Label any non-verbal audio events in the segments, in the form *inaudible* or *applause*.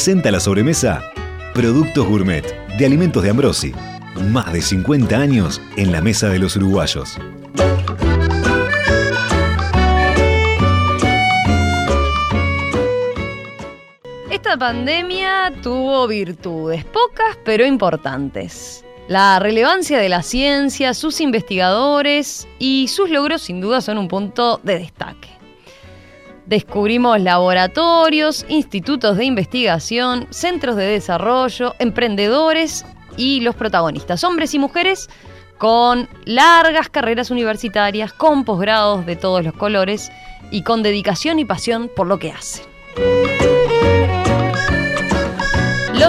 presenta la sobremesa Productos Gourmet de Alimentos de Ambrosi. Más de 50 años en la mesa de los uruguayos. Esta pandemia tuvo virtudes, pocas pero importantes. La relevancia de la ciencia, sus investigadores y sus logros sin duda son un punto de destaque. Descubrimos laboratorios, institutos de investigación, centros de desarrollo, emprendedores y los protagonistas, hombres y mujeres con largas carreras universitarias, con posgrados de todos los colores y con dedicación y pasión por lo que hacen.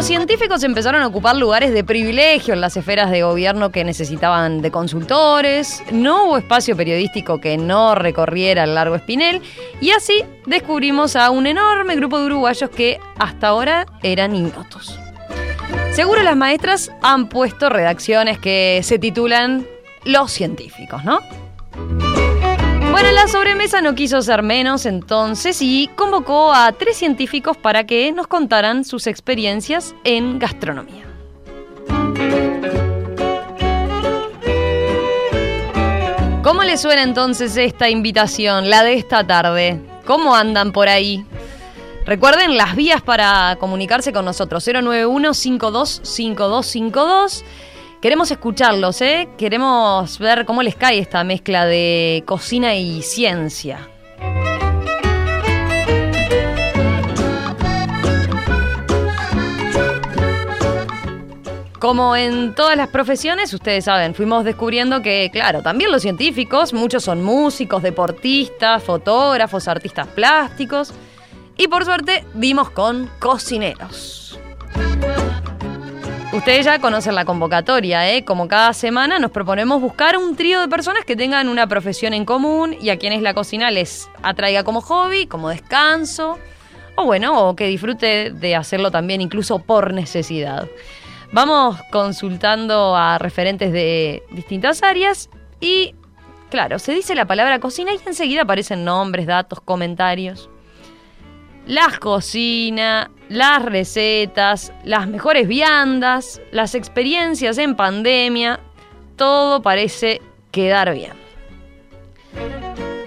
Los científicos empezaron a ocupar lugares de privilegio en las esferas de gobierno que necesitaban de consultores, no hubo espacio periodístico que no recorriera el largo espinel y así descubrimos a un enorme grupo de uruguayos que hasta ahora eran ignotos. Seguro las maestras han puesto redacciones que se titulan Los científicos, ¿no? Bueno, la sobremesa no quiso ser menos entonces y convocó a tres científicos para que nos contaran sus experiencias en gastronomía. ¿Cómo les suena entonces esta invitación, la de esta tarde? ¿Cómo andan por ahí? Recuerden las vías para comunicarse con nosotros, 091-525252. Queremos escucharlos, ¿eh? Queremos ver cómo les cae esta mezcla de cocina y ciencia. Como en todas las profesiones, ustedes saben, fuimos descubriendo que, claro, también los científicos, muchos son músicos, deportistas, fotógrafos, artistas plásticos, y por suerte dimos con cocineros. Ustedes ya conocen la convocatoria, ¿eh? Como cada semana nos proponemos buscar un trío de personas que tengan una profesión en común y a quienes la cocina les atraiga como hobby, como descanso, o bueno, o que disfrute de hacerlo también incluso por necesidad. Vamos consultando a referentes de distintas áreas y, claro, se dice la palabra cocina y enseguida aparecen nombres, datos, comentarios las cocinas, las recetas, las mejores viandas, las experiencias en pandemia, todo parece quedar bien.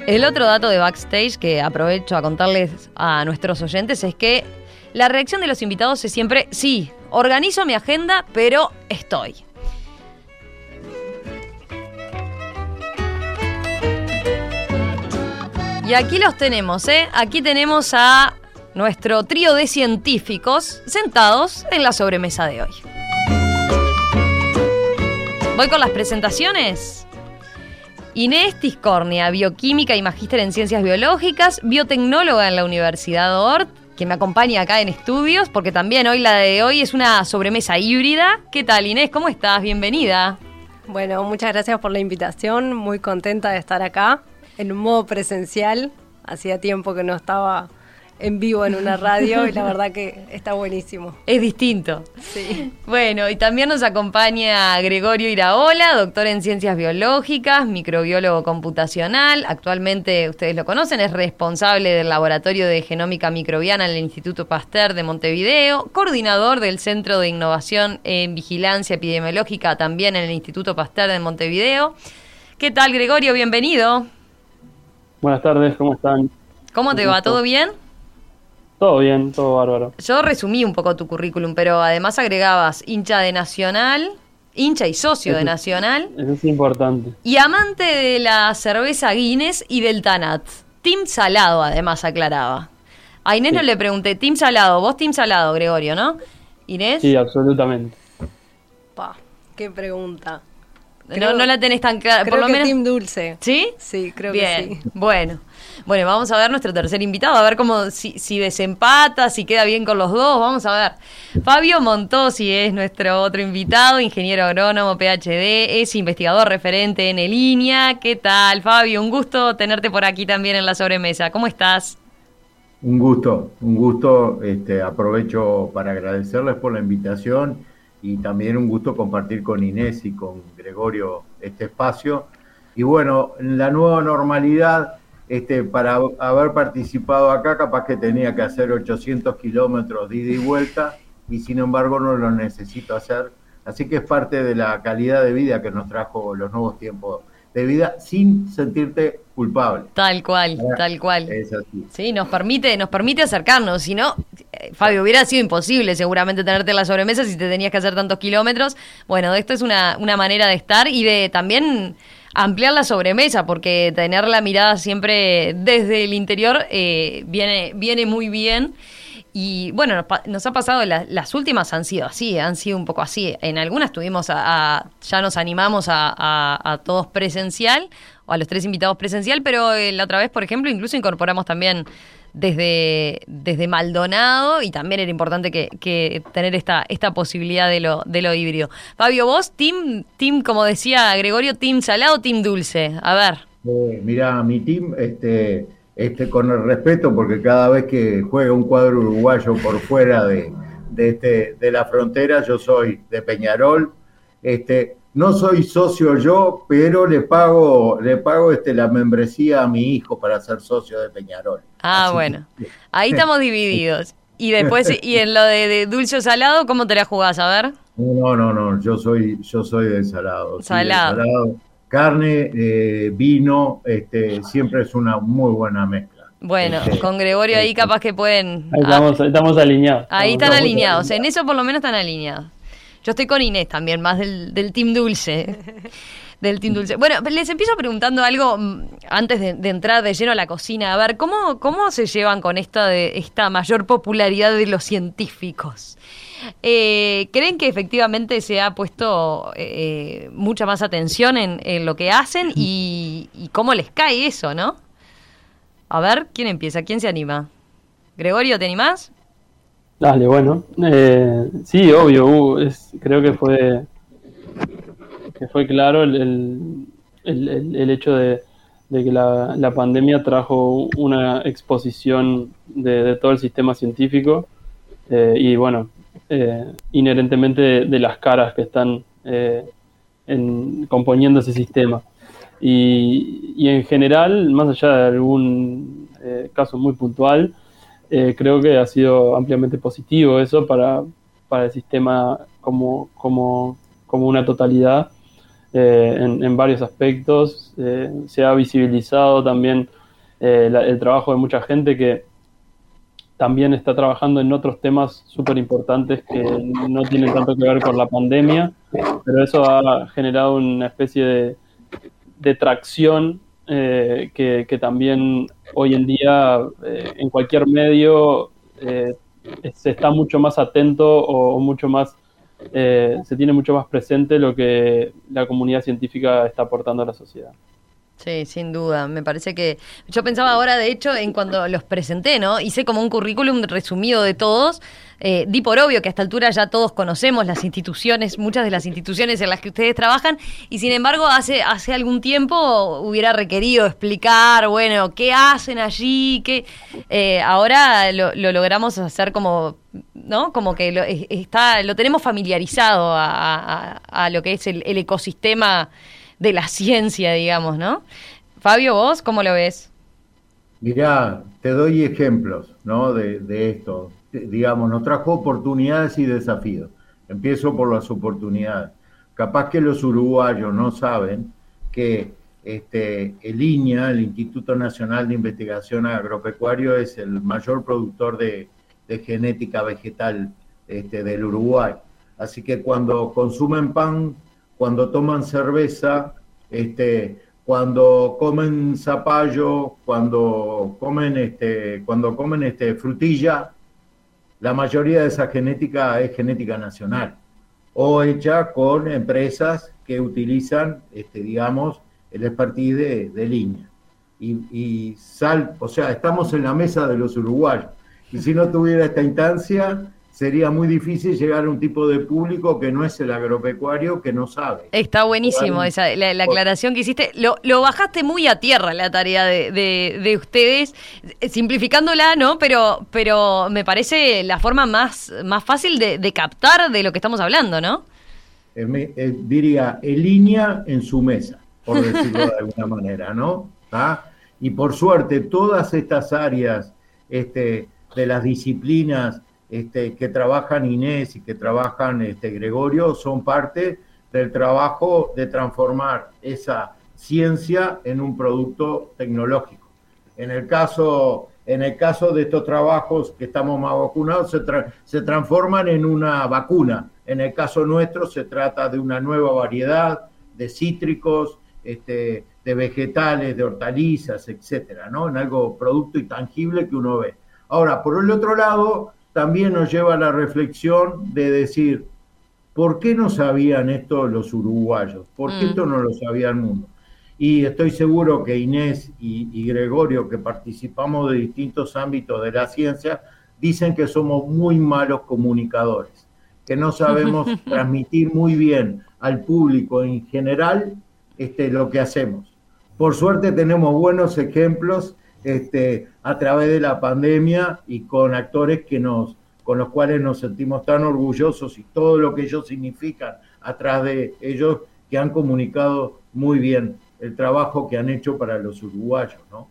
El otro dato de backstage que aprovecho a contarles a nuestros oyentes es que la reacción de los invitados es siempre, sí, organizo mi agenda, pero estoy. Y aquí los tenemos, ¿eh? Aquí tenemos a nuestro trío de científicos sentados en la sobremesa de hoy. Voy con las presentaciones. Inés Tiscornia, bioquímica y magíster en ciencias biológicas, biotecnóloga en la Universidad Ort, que me acompaña acá en estudios, porque también hoy la de hoy es una sobremesa híbrida. ¿Qué tal Inés? ¿Cómo estás? Bienvenida. Bueno, muchas gracias por la invitación, muy contenta de estar acá en un modo presencial. Hacía tiempo que no estaba en vivo en una radio y la *laughs* verdad que está buenísimo. Es distinto. Sí. Bueno, y también nos acompaña Gregorio Iraola, doctor en ciencias biológicas, microbiólogo computacional. Actualmente, ustedes lo conocen, es responsable del Laboratorio de Genómica Microbiana en el Instituto Pasteur de Montevideo, coordinador del Centro de Innovación en Vigilancia Epidemiológica también en el Instituto Pasteur de Montevideo. ¿Qué tal, Gregorio? Bienvenido. Buenas tardes, ¿cómo están? ¿Cómo te va? ¿Todo bien? Todo bien, todo bárbaro. Yo resumí un poco tu currículum, pero además agregabas hincha de Nacional, hincha y socio de Nacional. Eso es importante. Y amante de la cerveza Guinness y del Tanat. Team Salado, además, aclaraba. A Inés no le pregunté, Team Salado, vos Team Salado, Gregorio, ¿no? Inés. Sí, absolutamente. Pa, qué pregunta. no, no la tenés tan clara. Creo por lo que menos... Team Dulce. ¿Sí? Sí, creo Bien, que sí. Bueno. Bueno, vamos a ver nuestro tercer invitado, a ver cómo si, desempata, si queda bien con los dos, vamos a ver. Fabio Montosi es nuestro otro invitado, ingeniero agrónomo, PhD, es investigador referente en línea. ¿Qué tal, Fabio? Un gusto tenerte por aquí también en la sobremesa. ¿Cómo estás? Un gusto, un gusto. Este, aprovecho para agradecerles por la invitación y también un gusto compartir con Inés y con Gregorio este espacio. Y bueno, en la nueva normalidad este, para haber participado acá, capaz que tenía que hacer 800 kilómetros de ida y vuelta, y sin embargo no lo necesito hacer. Así que es parte de la calidad de vida que nos trajo los nuevos tiempos de vida sin sentirte culpable. Tal cual, tal cual. Es así. Sí, nos permite, nos permite acercarnos. Si no, eh, Fabio, hubiera sido imposible seguramente tenerte en la sobremesa si te tenías que hacer tantos kilómetros. Bueno, esto es una, una manera de estar y de también ampliar la sobremesa, porque tener la mirada siempre desde el interior eh, viene, viene muy bien. Y bueno, nos, ha pasado, la- las últimas han sido así, han sido un poco así. En algunas tuvimos a, a- ya nos animamos a, a- a todos presencial, o a los tres invitados presencial, pero eh, la otra vez, por ejemplo, incluso incorporamos también desde, desde Maldonado y también era importante que, tener esta, esta posibilidad de lo, de lo híbrido. Fabio, vos, team, team, como decía Gregorio, team salado, team dulce. A ver. Eh, mira, mi team, este, este, con el respeto, porque cada vez que juega un cuadro uruguayo por fuera de, de, este, de la frontera, yo soy de Peñarol. Este, no soy socio yo, pero le pago, le pago este, la membresía a mi hijo para ser socio de Peñarol. Ah, Así bueno. que- Ahí estamos divididos. Y después, *laughs* y en lo de, de dulce o salado, ¿cómo te la jugás? A ver. No, no, no, yo soy, yo soy de salado. sí, de Salado. salado. Carne, eh, vino, este, siempre es una muy buena mezcla. Bueno, Este, con Gregorio ahí este, capaz que pueden... Ahí estamos, ahí estamos alineados. Ahí Estamos- están estamos alineados, en eso por lo menos están alineados. Yo estoy con Inés también, más del, del Team Dulce. *laughs* Del Team Dulce. Bueno, les empiezo preguntando algo mm, antes de, entrar de lleno a la cocina. A ver, ¿cómo, cómo se llevan con esta, de, esta mayor popularidad de los científicos? Eh, ¿Creen que efectivamente se ha puesto eh, mucha más atención en, lo que hacen y, cómo les cae eso, no? A ver, ¿quién empieza? ¿Quién se anima? Gregorio, ¿te animás? Dale, bueno. Eh, sí, obvio, uh, creo que fue que fue claro el, el, el- hecho de, de que la, la pandemia trajo una exposición de, todo el sistema científico eh, y bueno, eh, inherentemente de, las caras que están eh, en, componiendo ese sistema. Y, y en general, más allá de algún eh, caso muy puntual, creo que ha sido ampliamente positivo eso para, para el sistema como, como, como una totalidad eh, en, varios aspectos. Eh, se ha visibilizado también eh, el trabajo de mucha gente que también está trabajando en otros temas súper importantes que no tienen tanto que ver con la pandemia, pero eso ha generado una especie de, tracción eh, que, que también hoy en día en cualquier medio se está mucho más atento o mucho más eh, se tiene mucho más presente lo que la comunidad científica está aportando a la sociedad. Sí, sin duda. Me parece que. Yo pensaba ahora, de hecho, en cuando los presenté, ¿no? Hice como un currículum resumido de todos. Eh, di por obvio que a esta altura ya todos conocemos las instituciones, muchas de las instituciones en las que ustedes trabajan, y sin embargo, hace, hace algún tiempo hubiera requerido explicar, bueno, qué hacen allí, qué. Eh, ahora lo, lo logramos hacer como. ¿No? Como que lo, es- está, lo tenemos familiarizado a, a- a lo que es el, el ecosistema de la ciencia, digamos, ¿no? Fabio, vos, ¿cómo lo ves? Mirá, te doy ejemplos, ¿no? De, de esto. Eh, Digamos, nos trajo oportunidades y desafíos. Empiezo por las oportunidades. Capaz que los uruguayos no saben que este, el INIA, el Instituto Nacional de Investigación Agropecuario, es el mayor productor de, de genética vegetal este, del Uruguay. Así que cuando consumen pan, cuando toman cerveza, este, cuando comen zapallo, cuando comen este, cuando comen este frutilla, la mayoría de esa genética es genética nacional o hecha con empresas que utilizan, este, digamos, el expertise de, línea. Y, y sal, o sea, estamos en la mesa de los uruguayos. Y si no tuviera esta instancia, sería muy difícil llegar a un tipo de público que no es el agropecuario, que no sabe. Está buenísimo esa, la, la aclaración que hiciste. Lo, lo bajaste muy a tierra la tarea de, de- de ustedes, eh, simplificándola, ¿no? Pero, pero me parece la forma más, más fácil de, de captar de lo que estamos hablando, ¿no? eh, eh, diría, en línea en su mesa, por decirlo de alguna manera, ¿no? ¿Ah? Y por suerte, todas estas áreas este, de las disciplinas este, que trabajan Inés y que trabajan este, Gregorio son parte del trabajo de transformar esa ciencia en un producto tecnológico. En el caso, en el caso de estos trabajos que estamos más vacunados, se, se transforman en una vacuna. En el caso nuestro se trata de una nueva variedad de cítricos, este, de vegetales, de hortalizas, etcétera, ¿no? En algo producto y tangible que uno ve. Ahora, por el otro lado, también nos lleva a la reflexión de decir, ¿por qué no sabían esto los uruguayos? ¿Por qué mm. esto no lo sabía el mundo? Y estoy seguro que Inés y, Gregorio, que participamos de distintos ámbitos de la ciencia, dicen que somos muy malos comunicadores, que no sabemos *laughs* transmitir muy bien al público en general este, lo que hacemos. Por suerte tenemos buenos ejemplos este, a través de la pandemia y con actores que nos, con los cuales nos sentimos tan orgullosos y todo lo que ellos significan atrás de ellos que han comunicado muy bien el trabajo que han hecho para los uruguayos, ¿no?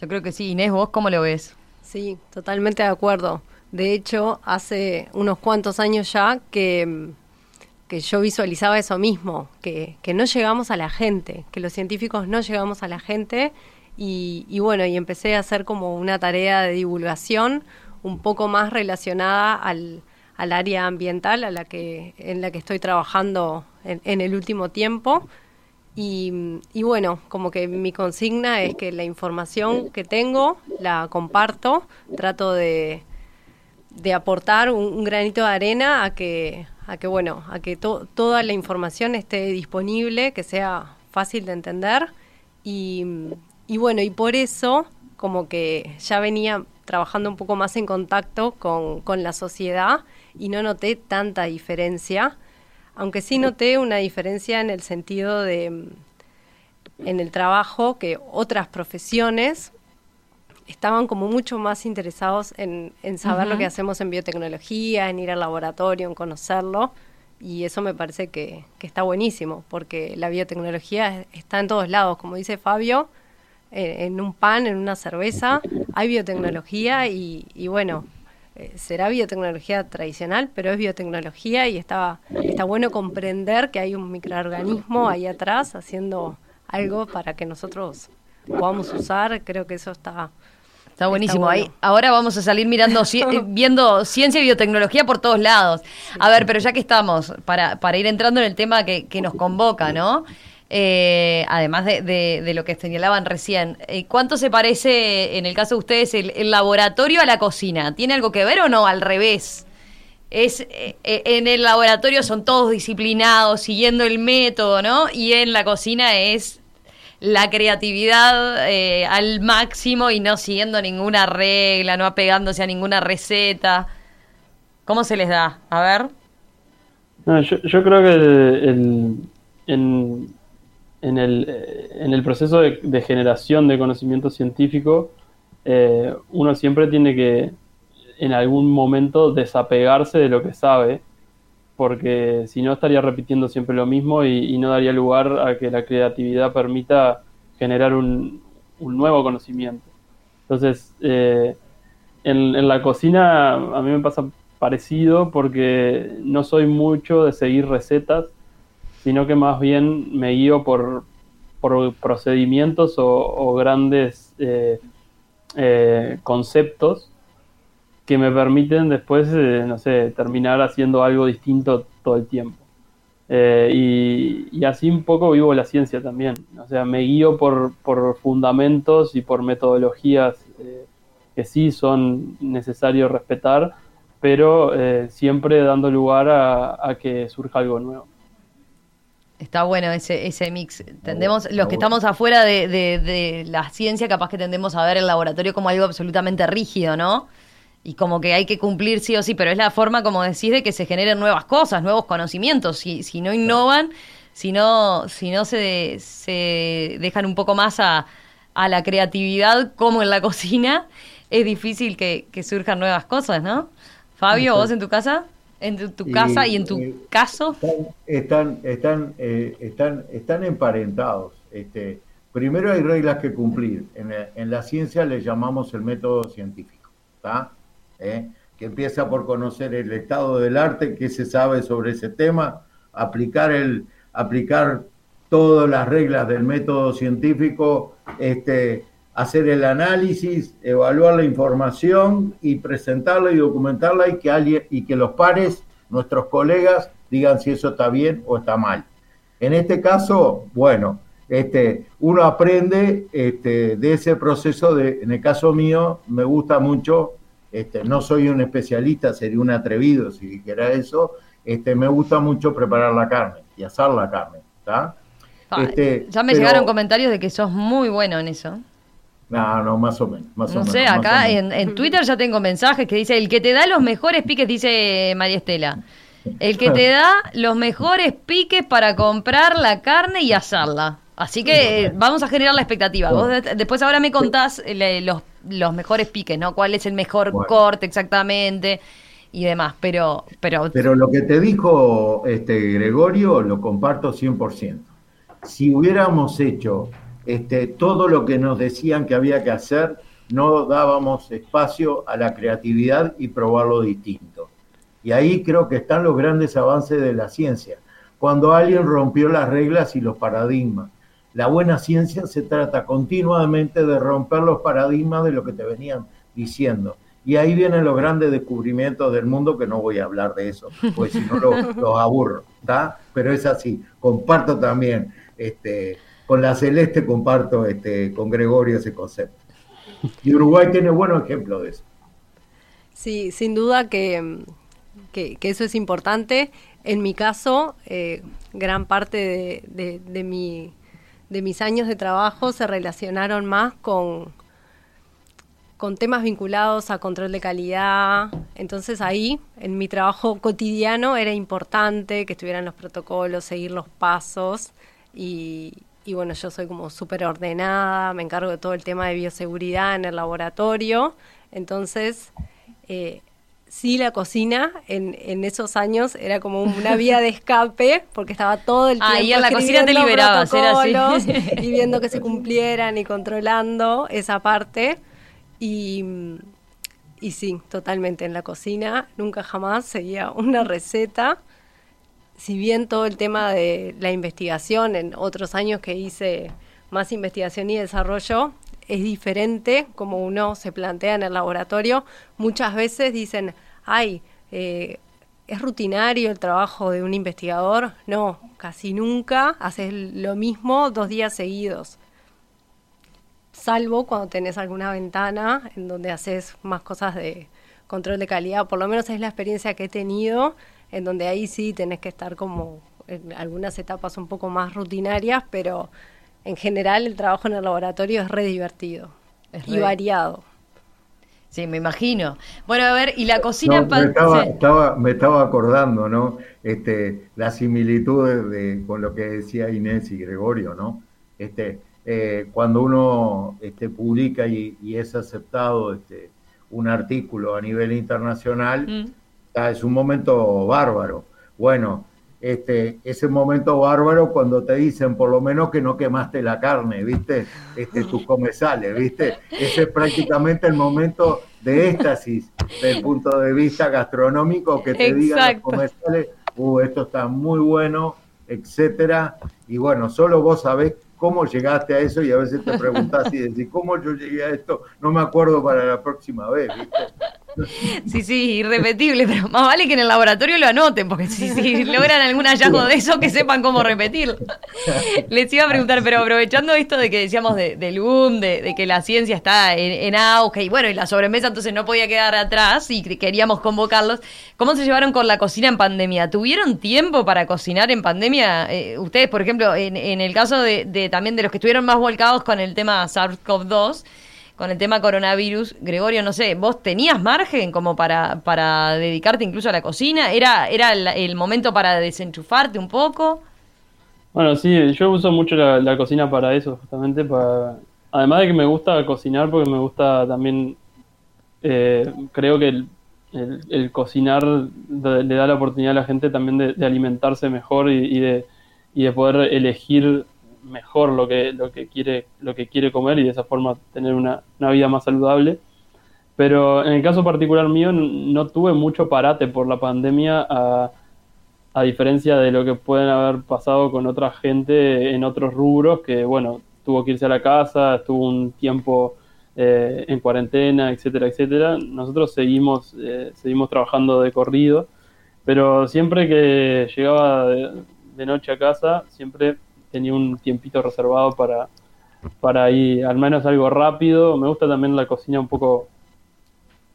Yo creo que sí. Inés, ¿vos cómo lo ves? Sí, totalmente de acuerdo. De hecho, hace unos cuantos años ya que, que yo visualizaba eso mismo, que, que, no llegamos a la gente, que los científicos no llegamos a la gente y, bueno, y empecé a hacer como una tarea de divulgación un poco más relacionada al, al área ambiental a la que, en la que estoy trabajando en el último tiempo. Y, bueno, como que mi consigna es que la información que tengo la comparto, trato de, de aportar un, granito de arena a que, a que bueno, a que toda la información esté disponible, que sea fácil de entender y, y bueno, y por eso como que ya venía trabajando un poco más en contacto con, con la sociedad y no noté tanta diferencia aunque sí noté una diferencia en el sentido de mm, en el trabajo que otras profesiones estaban como mucho más interesados en, saber lo que hacemos en biotecnología, en ir al laboratorio, en conocerlo. Y eso me parece que, está buenísimo, porque la biotecnología está en todos lados. Como dice Fabio, en un pan, en una cerveza, hay biotecnología y, y bueno, eh, será biotecnología tradicional, pero es biotecnología y está, está bueno comprender que hay un microorganismo ahí atrás haciendo algo para que nosotros podamos usar. Creo que eso está... Está buenísimo. Ahí, ahora vamos a salir mirando, eh, *laughs* viendo ciencia y biotecnología por todos lados. A ver, pero ya que estamos, para, para ir entrando en el tema que, que nos convoca, ¿no? Eh, además de, de, lo que señalaban recién, eh, ¿cuánto se parece, en el caso de ustedes, el, laboratorio a la cocina? ¿Tiene algo que ver o no? Al revés. Es, eh, en el laboratorio son todos disciplinados, siguiendo el método, ¿no? Y en la cocina es la creatividad al máximo y no siguiendo ninguna regla, no apegándose a ninguna receta. ¿Cómo se les da? A ver. yo, creo que el, en, en el, eh, en el proceso de, generación de conocimiento científico, eh, uno siempre tiene que en algún momento desapegarse de lo que sabe, porque si no estaría repitiendo siempre lo mismo y, no daría lugar a que la creatividad permita generar un, nuevo conocimiento. Entonces, eh, en, en, la cocina a mí me pasa parecido porque no soy mucho de seguir recetas, sino que más bien me guío por, procedimientos o, grandes eh, eh, conceptos que me permiten después, eh, no sé, terminar haciendo algo distinto todo el tiempo. y, así un poco vivo la ciencia también. O sea, me guío por, fundamentos y por metodologías que sí son necesarios respetar, pero siempre dando lugar a que surja algo nuevo. Está bueno ese, ese mix. Tendemos, los que estamos afuera de, de, la ciencia, capaz que tendemos a ver el laboratorio como algo absolutamente rígido, ¿no? Y como que hay que cumplir sí o sí, pero es la forma, como decís, de que se generen nuevas cosas, nuevos conocimientos. Si, si no innovan, si no, si no se, se dejan un poco más a, a la creatividad, como en la *laughs* cocina, es difícil que, que surjan nuevas cosas, ¿no? Fabio, ¿vos en tu casa? En tu, casa y en tu caso están están están, eh, están están emparentados este primero hay reglas que cumplir. En, la- en la ciencia le llamamos el método científico, ¿está? ¿Eh? Que empieza por conocer el estado del arte, qué se sabe sobre ese tema, aplicar el, aplicar todas las reglas del método científico, este, hacer el análisis, evaluar la información y presentarla y documentarla y que alguien y que los pares, nuestros colegas, digan si eso está bien o está mal. En este caso, bueno, este, uno aprende este, de ese proceso de, en el caso mío, me gusta mucho, este, no soy un especialista, sería un atrevido si dijera eso, este, me gusta mucho preparar la carne y asar la carne, ¿está? Este, ya me pero- llegaron comentarios de que sos muy bueno en eso. No, no, más o menos. Más o No menos, sé, o acá menos. en, en Twitter ya tengo mensajes que dice, el que te da los mejores piques, dice María Estela, el que te da los mejores piques para comprar la carne y asarla. Así que eh, vamos a generar la expectativa. Vos de- después ahora me contás eh, le- los, los mejores piques, ¿no? ¿Cuál es el mejor Bueno. corte exactamente y demás? Pero, pero, Pero lo que te dijo este Gregorio lo comparto 100%. Si hubiéramos hecho este, todo lo que nos decían que había que hacer, no dábamos espacio a la creatividad y probar lo distinto. Y ahí creo que están los grandes avances de la ciencia. Cuando alguien rompió las reglas y los paradigmas. La buena ciencia se trata continuamente de romper los paradigmas de lo que te venían diciendo. Y ahí vienen los grandes descubrimientos del mundo, que no voy a hablar de eso, porque si no lo- *laughs* los aburro, ¿está? Pero es así. Comparto también, este, con la Celeste comparto este, con Gregorio ese concepto. Y Uruguay tiene buenos ejemplos de eso. Sí, sin duda que, que- eso es importante. En mi caso, eh, gran parte de, de- de mi, de mis años de trabajo se relacionaron más con, con temas vinculados a control de calidad. Entonces ahí, en mi trabajo cotidiano, era importante que estuvieran los protocolos, seguir los pasos. Y, y bueno, yo soy como súper ordenada, me encargo de todo el tema de bioseguridad en el laboratorio. Entonces, eh, sí, la cocina en, en esos años era como una vía de escape, porque estaba todo el tiempo Ah, y en la cocina te liberabas, era así. *laughs* y viendo que se cumplieran y controlando esa parte. Y, y sí, totalmente en la cocina, nunca jamás seguía una receta. Si bien todo el tema de la investigación, en otros años que hice más investigación y desarrollo, es diferente como uno se plantea en el laboratorio, muchas veces dicen, ay, eh, ¿es rutinario el trabajo de un investigador? No, casi nunca haces lo mismo dos días seguidos salvo cuando tenés alguna ventana en donde haces más cosas de control de calidad, por lo menos es la experiencia que he tenido, en donde ahí sí tenés que estar como en algunas etapas un poco más rutinarias, pero en general el trabajo en el laboratorio es re divertido Es y re- variado. sí, me imagino. Bueno, a ver, y la cocina... No, me, estaba, sí. estaba- me estaba acordando, ¿no? Este, las similitudes de, con lo que decía Inés y Gregorio, ¿no? Este, eh, cuando uno este, publica y, y es aceptado este, un artículo a nivel internacional, Mm. Es un momento bárbaro. Bueno, este, ese momento bárbaro cuando te dicen por lo menos que no quemaste la carne, ¿viste? Este, tus comensales, ¿viste? Ese es prácticamente el momento de éxtasis del punto de vista gastronómico que te digan los comensales, uh, esto está muy bueno, etcétera. Y bueno, solo vos sabés cómo llegaste a eso y a veces te preguntás y decís, ¿cómo yo llegué a esto? No me acuerdo para la próxima vez, ¿viste? Sí, sí, irrepetible, pero más vale que en el laboratorio lo anoten, porque si, si *laughs* logran algún hallazgo de eso, que sepan cómo repetirlo. *laughs* Les iba a preguntar, pero aprovechando esto de que decíamos de- del boom, de, de que la ciencia está en, en auge, y bueno, y la sobremesa entonces no podía quedar atrás, y que- queríamos convocarlos, ¿cómo se llevaron con la cocina en pandemia? ¿Tuvieron tiempo para cocinar en pandemia? Eh, ustedes, por ejemplo, en, en el caso de, de también de los que estuvieron más volcados con el tema SARS-CoV-2, con el tema coronavirus, Gregorio, no sé, ¿vos tenías margen como para, para dedicarte incluso a la cocina? ¿Era, era el, momento para desenchufarte un poco? Bueno, sí, yo uso mucho la, cocina para eso, justamente para... Además de que me gusta cocinar, porque me gusta también, eh, creo que el, el- cocinar le da la oportunidad a la gente también de, alimentarse mejor y de, y de poder elegir mejor lo que, lo que quiere, lo que quiere comer y de esa forma tener una, una vida más saludable. Pero en el caso particular mío no tuve mucho parate por la pandemia a, a diferencia de lo que pueden haber pasado con otra gente en otros rubros que, bueno, tuvo que irse a la casa, estuvo un tiempo eh, en cuarentena, etcétera, etcétera. Nosotros seguimos, eh, seguimos trabajando de corrido, pero siempre que llegaba de, noche a casa, siempre tenía un tiempito reservado para, para ir, al menos algo rápido. Me gusta también la cocina un poco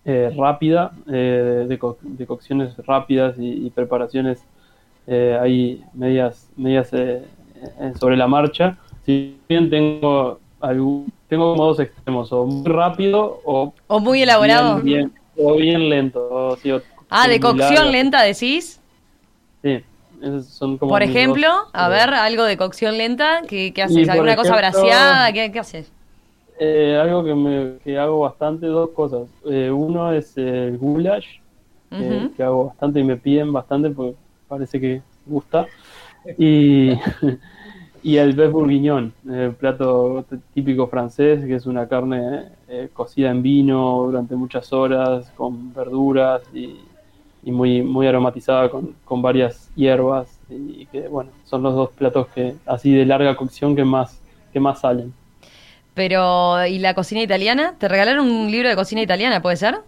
eh, rápida, de, de, cocciones rápidas y, preparaciones ahí medias, medias sobre la marcha. Si bien tengo tengo como dos extremos, o muy rápido o... O muy elaborado. Bien, o bien lento. ah, de cocción lenta decís. Sí. Son como por ejemplo, a ver, algo de cocción lenta, ¿qué, haces? ¿Alguna cosa braseada? ¿Qué, haces? Eh, algo que, me, que hago bastante, dos cosas. Eh, uno es el goulash, que hago bastante y me piden bastante porque parece que gusta. Y *laughs* *laughs* Y el bœuf bourguignon, el plato típico francés, que es una carne eh, cocida en vino durante muchas horas, con verduras y, muy, muy aromatizada con, con, varias hierbas. Y que, bueno, son los dos platos que así de larga cocción que más, que más salen. Pero, ¿y la cocina italiana? ¿Te regalaron un libro de cocina italiana, puede ser?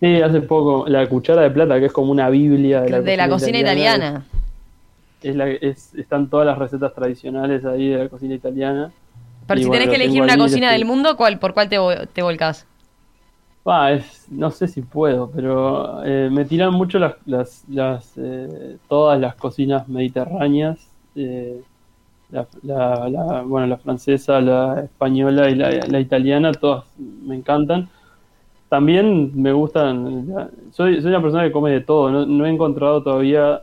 Sí, hace poco, La Cuchara de Plata, que es como una biblia de la, cocina, italiana es están todas las recetas tradicionales ahí de la cocina italiana. Pero si tenés que elegir una cocina del mundo, ¿cuál, ¿por cuál te, te volcás? Es, no sé si puedo, pero eh, me tiran mucho las, las, eh, todas las cocinas mediterráneas, eh, la, bueno, la francesa, la española y la, italiana, todas me encantan. También me gustan, soy, soy una persona que come de todo, no, no he encontrado todavía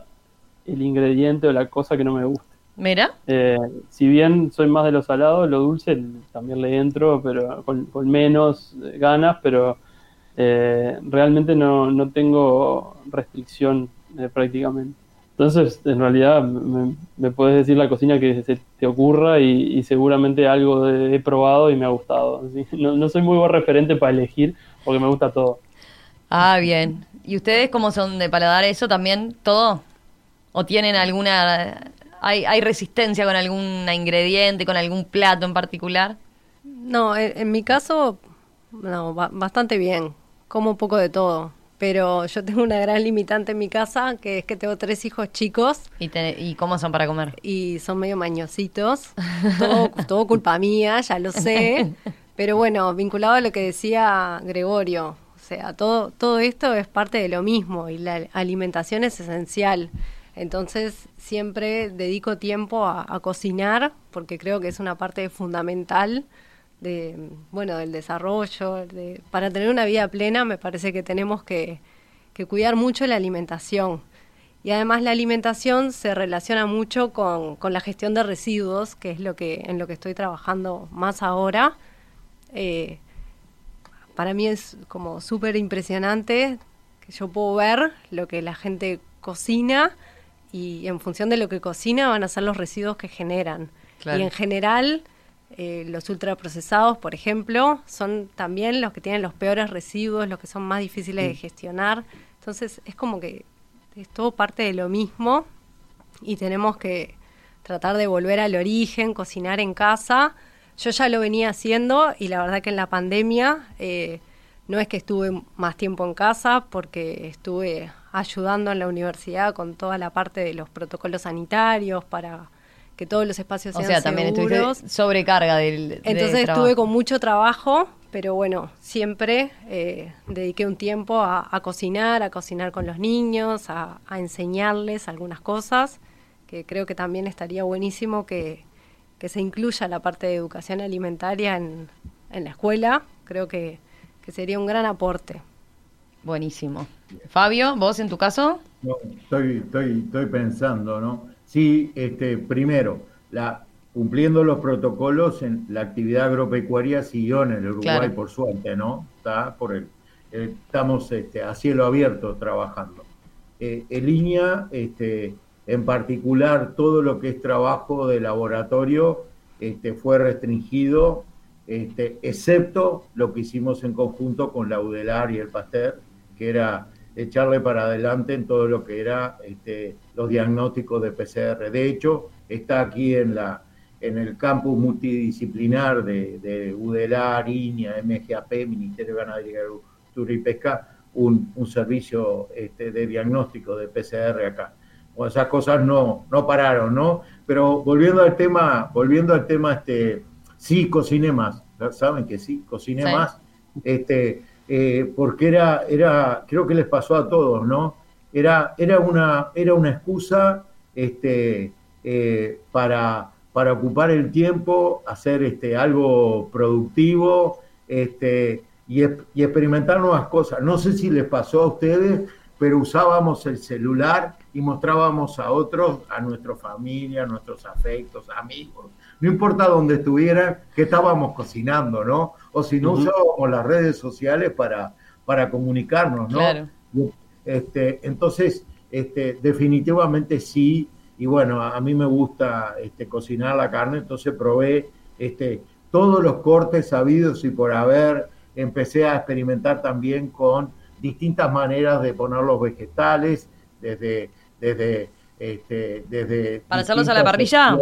el ingrediente o la cosa que no me gusta. Mira. Si bien soy más de lo salado, lo dulce también le entro, pero con, menos ganas, pero eh, realmente no, no, tengo restricción eh, prácticamente. Entonces, en realidad, me, puedes decir la cocina que se te ocurra y, seguramente algo he probado y me ha gustado. No, no soy muy buen referente para elegir porque me gusta todo. Ah, bien. ¿Y ustedes cómo son de paladar eso también? ¿Todo? ¿O tienen alguna... Hay, hay resistencia con algún ingrediente, con algún plato en particular? No, en, mi caso, no, bastante bien. Como un poco de todo. Pero yo tengo una gran limitante en mi casa, que es que tengo tres hijos chicos. ¿Y, ¿Y cómo son para comer? Y son medio mañositos. Todo, *laughs* todo culpa mía, ya lo sé. Pero bueno, vinculado a lo que decía Gregorio, o sea, todo, todo esto es parte de lo mismo y la alimentación es esencial. Entonces siempre dedico tiempo a, cocinar porque creo que es una parte fundamental de, bueno, del desarrollo. para tener una vida plena me parece que tenemos que, cuidar mucho la alimentación. Y además la alimentación se relaciona mucho con, la gestión de residuos, que es lo que, en lo que estoy trabajando más ahora. Eh, para mí es como súper impresionante que yo puedo ver lo que la gente cocina y en función de lo que cocina van a ser los residuos que generan. Y en general, eh, los ultraprocesados, por ejemplo, son también los que tienen los peores residuos, los que son más difíciles de mm. gestionar. Entonces, es como que es todo parte de lo mismo y tenemos que tratar de volver al origen, cocinar en casa. Yo ya lo venía haciendo y la verdad que en la pandemia eh, no es que estuve más tiempo en casa porque estuve ayudando en la universidad con toda la parte de los protocolos sanitarios para que todos los espacios sean seguros. O sea, también estuviste sobrecarga del Entonces estuve con mucho trabajo, pero bueno, siempre eh, dediqué un tiempo a, cocinar, a cocinar con los niños, a, enseñarles algunas cosas, que creo que también estaría buenísimo que, que se incluya la parte de educación alimentaria en, en la escuela. Creo que, que sería un gran aporte. Buenísimo. Fabio, ¿vos en tu caso? No, estoy, estoy, estoy pensando, ¿no? Sí, este, primero, la, cumpliendo los protocolos, en la actividad agropecuaria siguió en el Uruguay, por suerte, ¿no? Está por el, eh, estamos este, a cielo abierto trabajando. Eh, en línea, este, en particular, todo lo que es trabajo de laboratorio, este, fue restringido, este, excepto lo que hicimos en conjunto con la UDELAR y el Pasteur, que era echarle para adelante en todo lo que era este, los diagnósticos de PCR. De hecho, está aquí en, la, en el campus multidisciplinar de, de UDELAR, INIA, MGAP, Ministerio de Ganadería, Agricultura y Pesca, un, un servicio este, de diagnóstico de PCR acá. O esas cosas no, no pararon, ¿no? Pero volviendo al tema, volviendo al tema, este, sí, cociné más, saben que sí, cociné más, este, eh, porque era, era, creo que les pasó a todos, ¿no? Era, era, una, era una excusa este, eh, para, para ocupar el tiempo, hacer este, algo productivo, este, y, y, experimentar nuevas cosas. No sé si les pasó a ustedes, pero usábamos el celular y mostrábamos a otros, a nuestra familia, a nuestros afectos, amigos, no importa dónde estuvieran, que estábamos cocinando, ¿no? O si no usábamos las redes sociales para, para comunicarnos, ¿no? Claro. Este, entonces, este, definitivamente sí, y bueno, a, mí me gusta este, cocinar la carne, entonces probé este, todos los cortes sabidos y por haber, empecé a experimentar también con distintas maneras de poner los vegetales, desde... desde este, desde ¿Para hacerlos a la parrilla?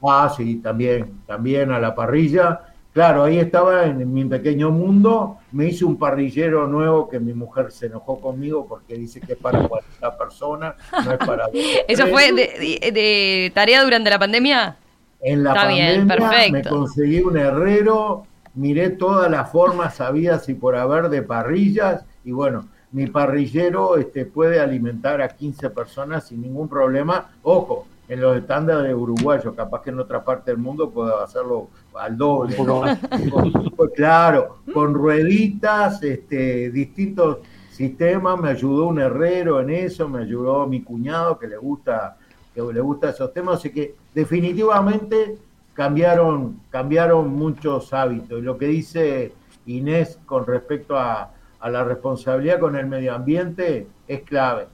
Ah, sí, también, también a la parrilla. Claro, ahí estaba en mi pequeño mundo, me hice un parrillero nuevo que mi mujer se enojó conmigo porque dice que es para 40 personas, no es para... *laughs* ¿Eso fue de, tarea durante la pandemia? En la pandemia me conseguí un herrero, miré todas las formas sabidas y por haber de parrillas y bueno, mi parrillero este, puede alimentar a 15 personas sin ningún problema. Ojo, en los estándares uruguayos, capaz que en otra parte del mundo puedo hacerlo al doble. *laughs* Pues claro, con rueditas, este, distintos sistemas, me ayudó un herrero en eso, me ayudó mi cuñado que le gusta, que le gusta esos temas, así que definitivamente cambiaron, cambiaron muchos hábitos. Y lo que dice Inés con respecto a, a la responsabilidad con el medio ambiente es clave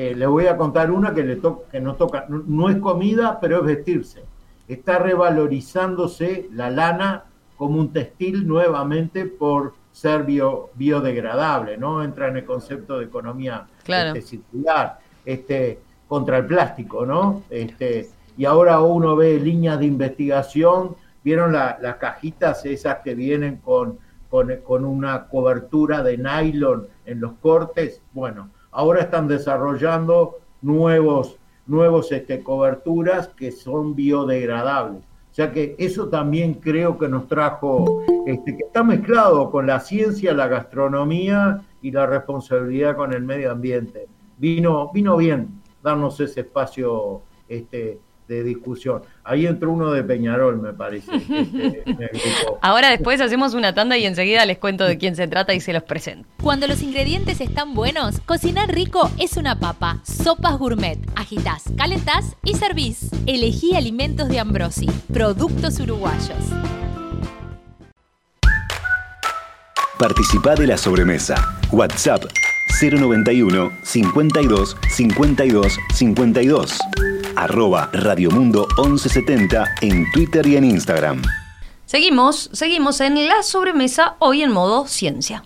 eh, le voy a contar una que, le to que nos toca, no, es comida, pero es vestirse. Está revalorizándose la lana como un textil nuevamente por ser biodegradable, ¿no? Entra en el concepto de economía este, circular, este, contra el plástico, ¿no? Este, y ahora uno ve líneas de investigación, vieron las cajitas esas que vienen con, con, con una cobertura de nylon en los cortes, bueno, ahora están desarrollando nuevos, nuevos este, coberturas que son biodegradables. O sea que eso también creo que nos trajo, este, que está mezclado con la ciencia, la gastronomía y la responsabilidad con el medio ambiente. Vino, vino bien darnos ese espacio este, de discusión. Ahí entró uno de Peñarol, me parece. Este, *laughs* Ahora después hacemos una tanda y enseguida les cuento de quién se trata y se los presento. Cuando los ingredientes están buenos, cocinar rico es una papa. Sopas gourmet. Agitás, calentás y servís. Elegí alimentos de Ambrosi. Productos uruguayos. Participa de la sobremesa. WhatsApp 091 52 52 52 arroba Radiomundo 1170 en Twitter y en Instagram. Seguimos, seguimos en la sobremesa, hoy en modo ciencia.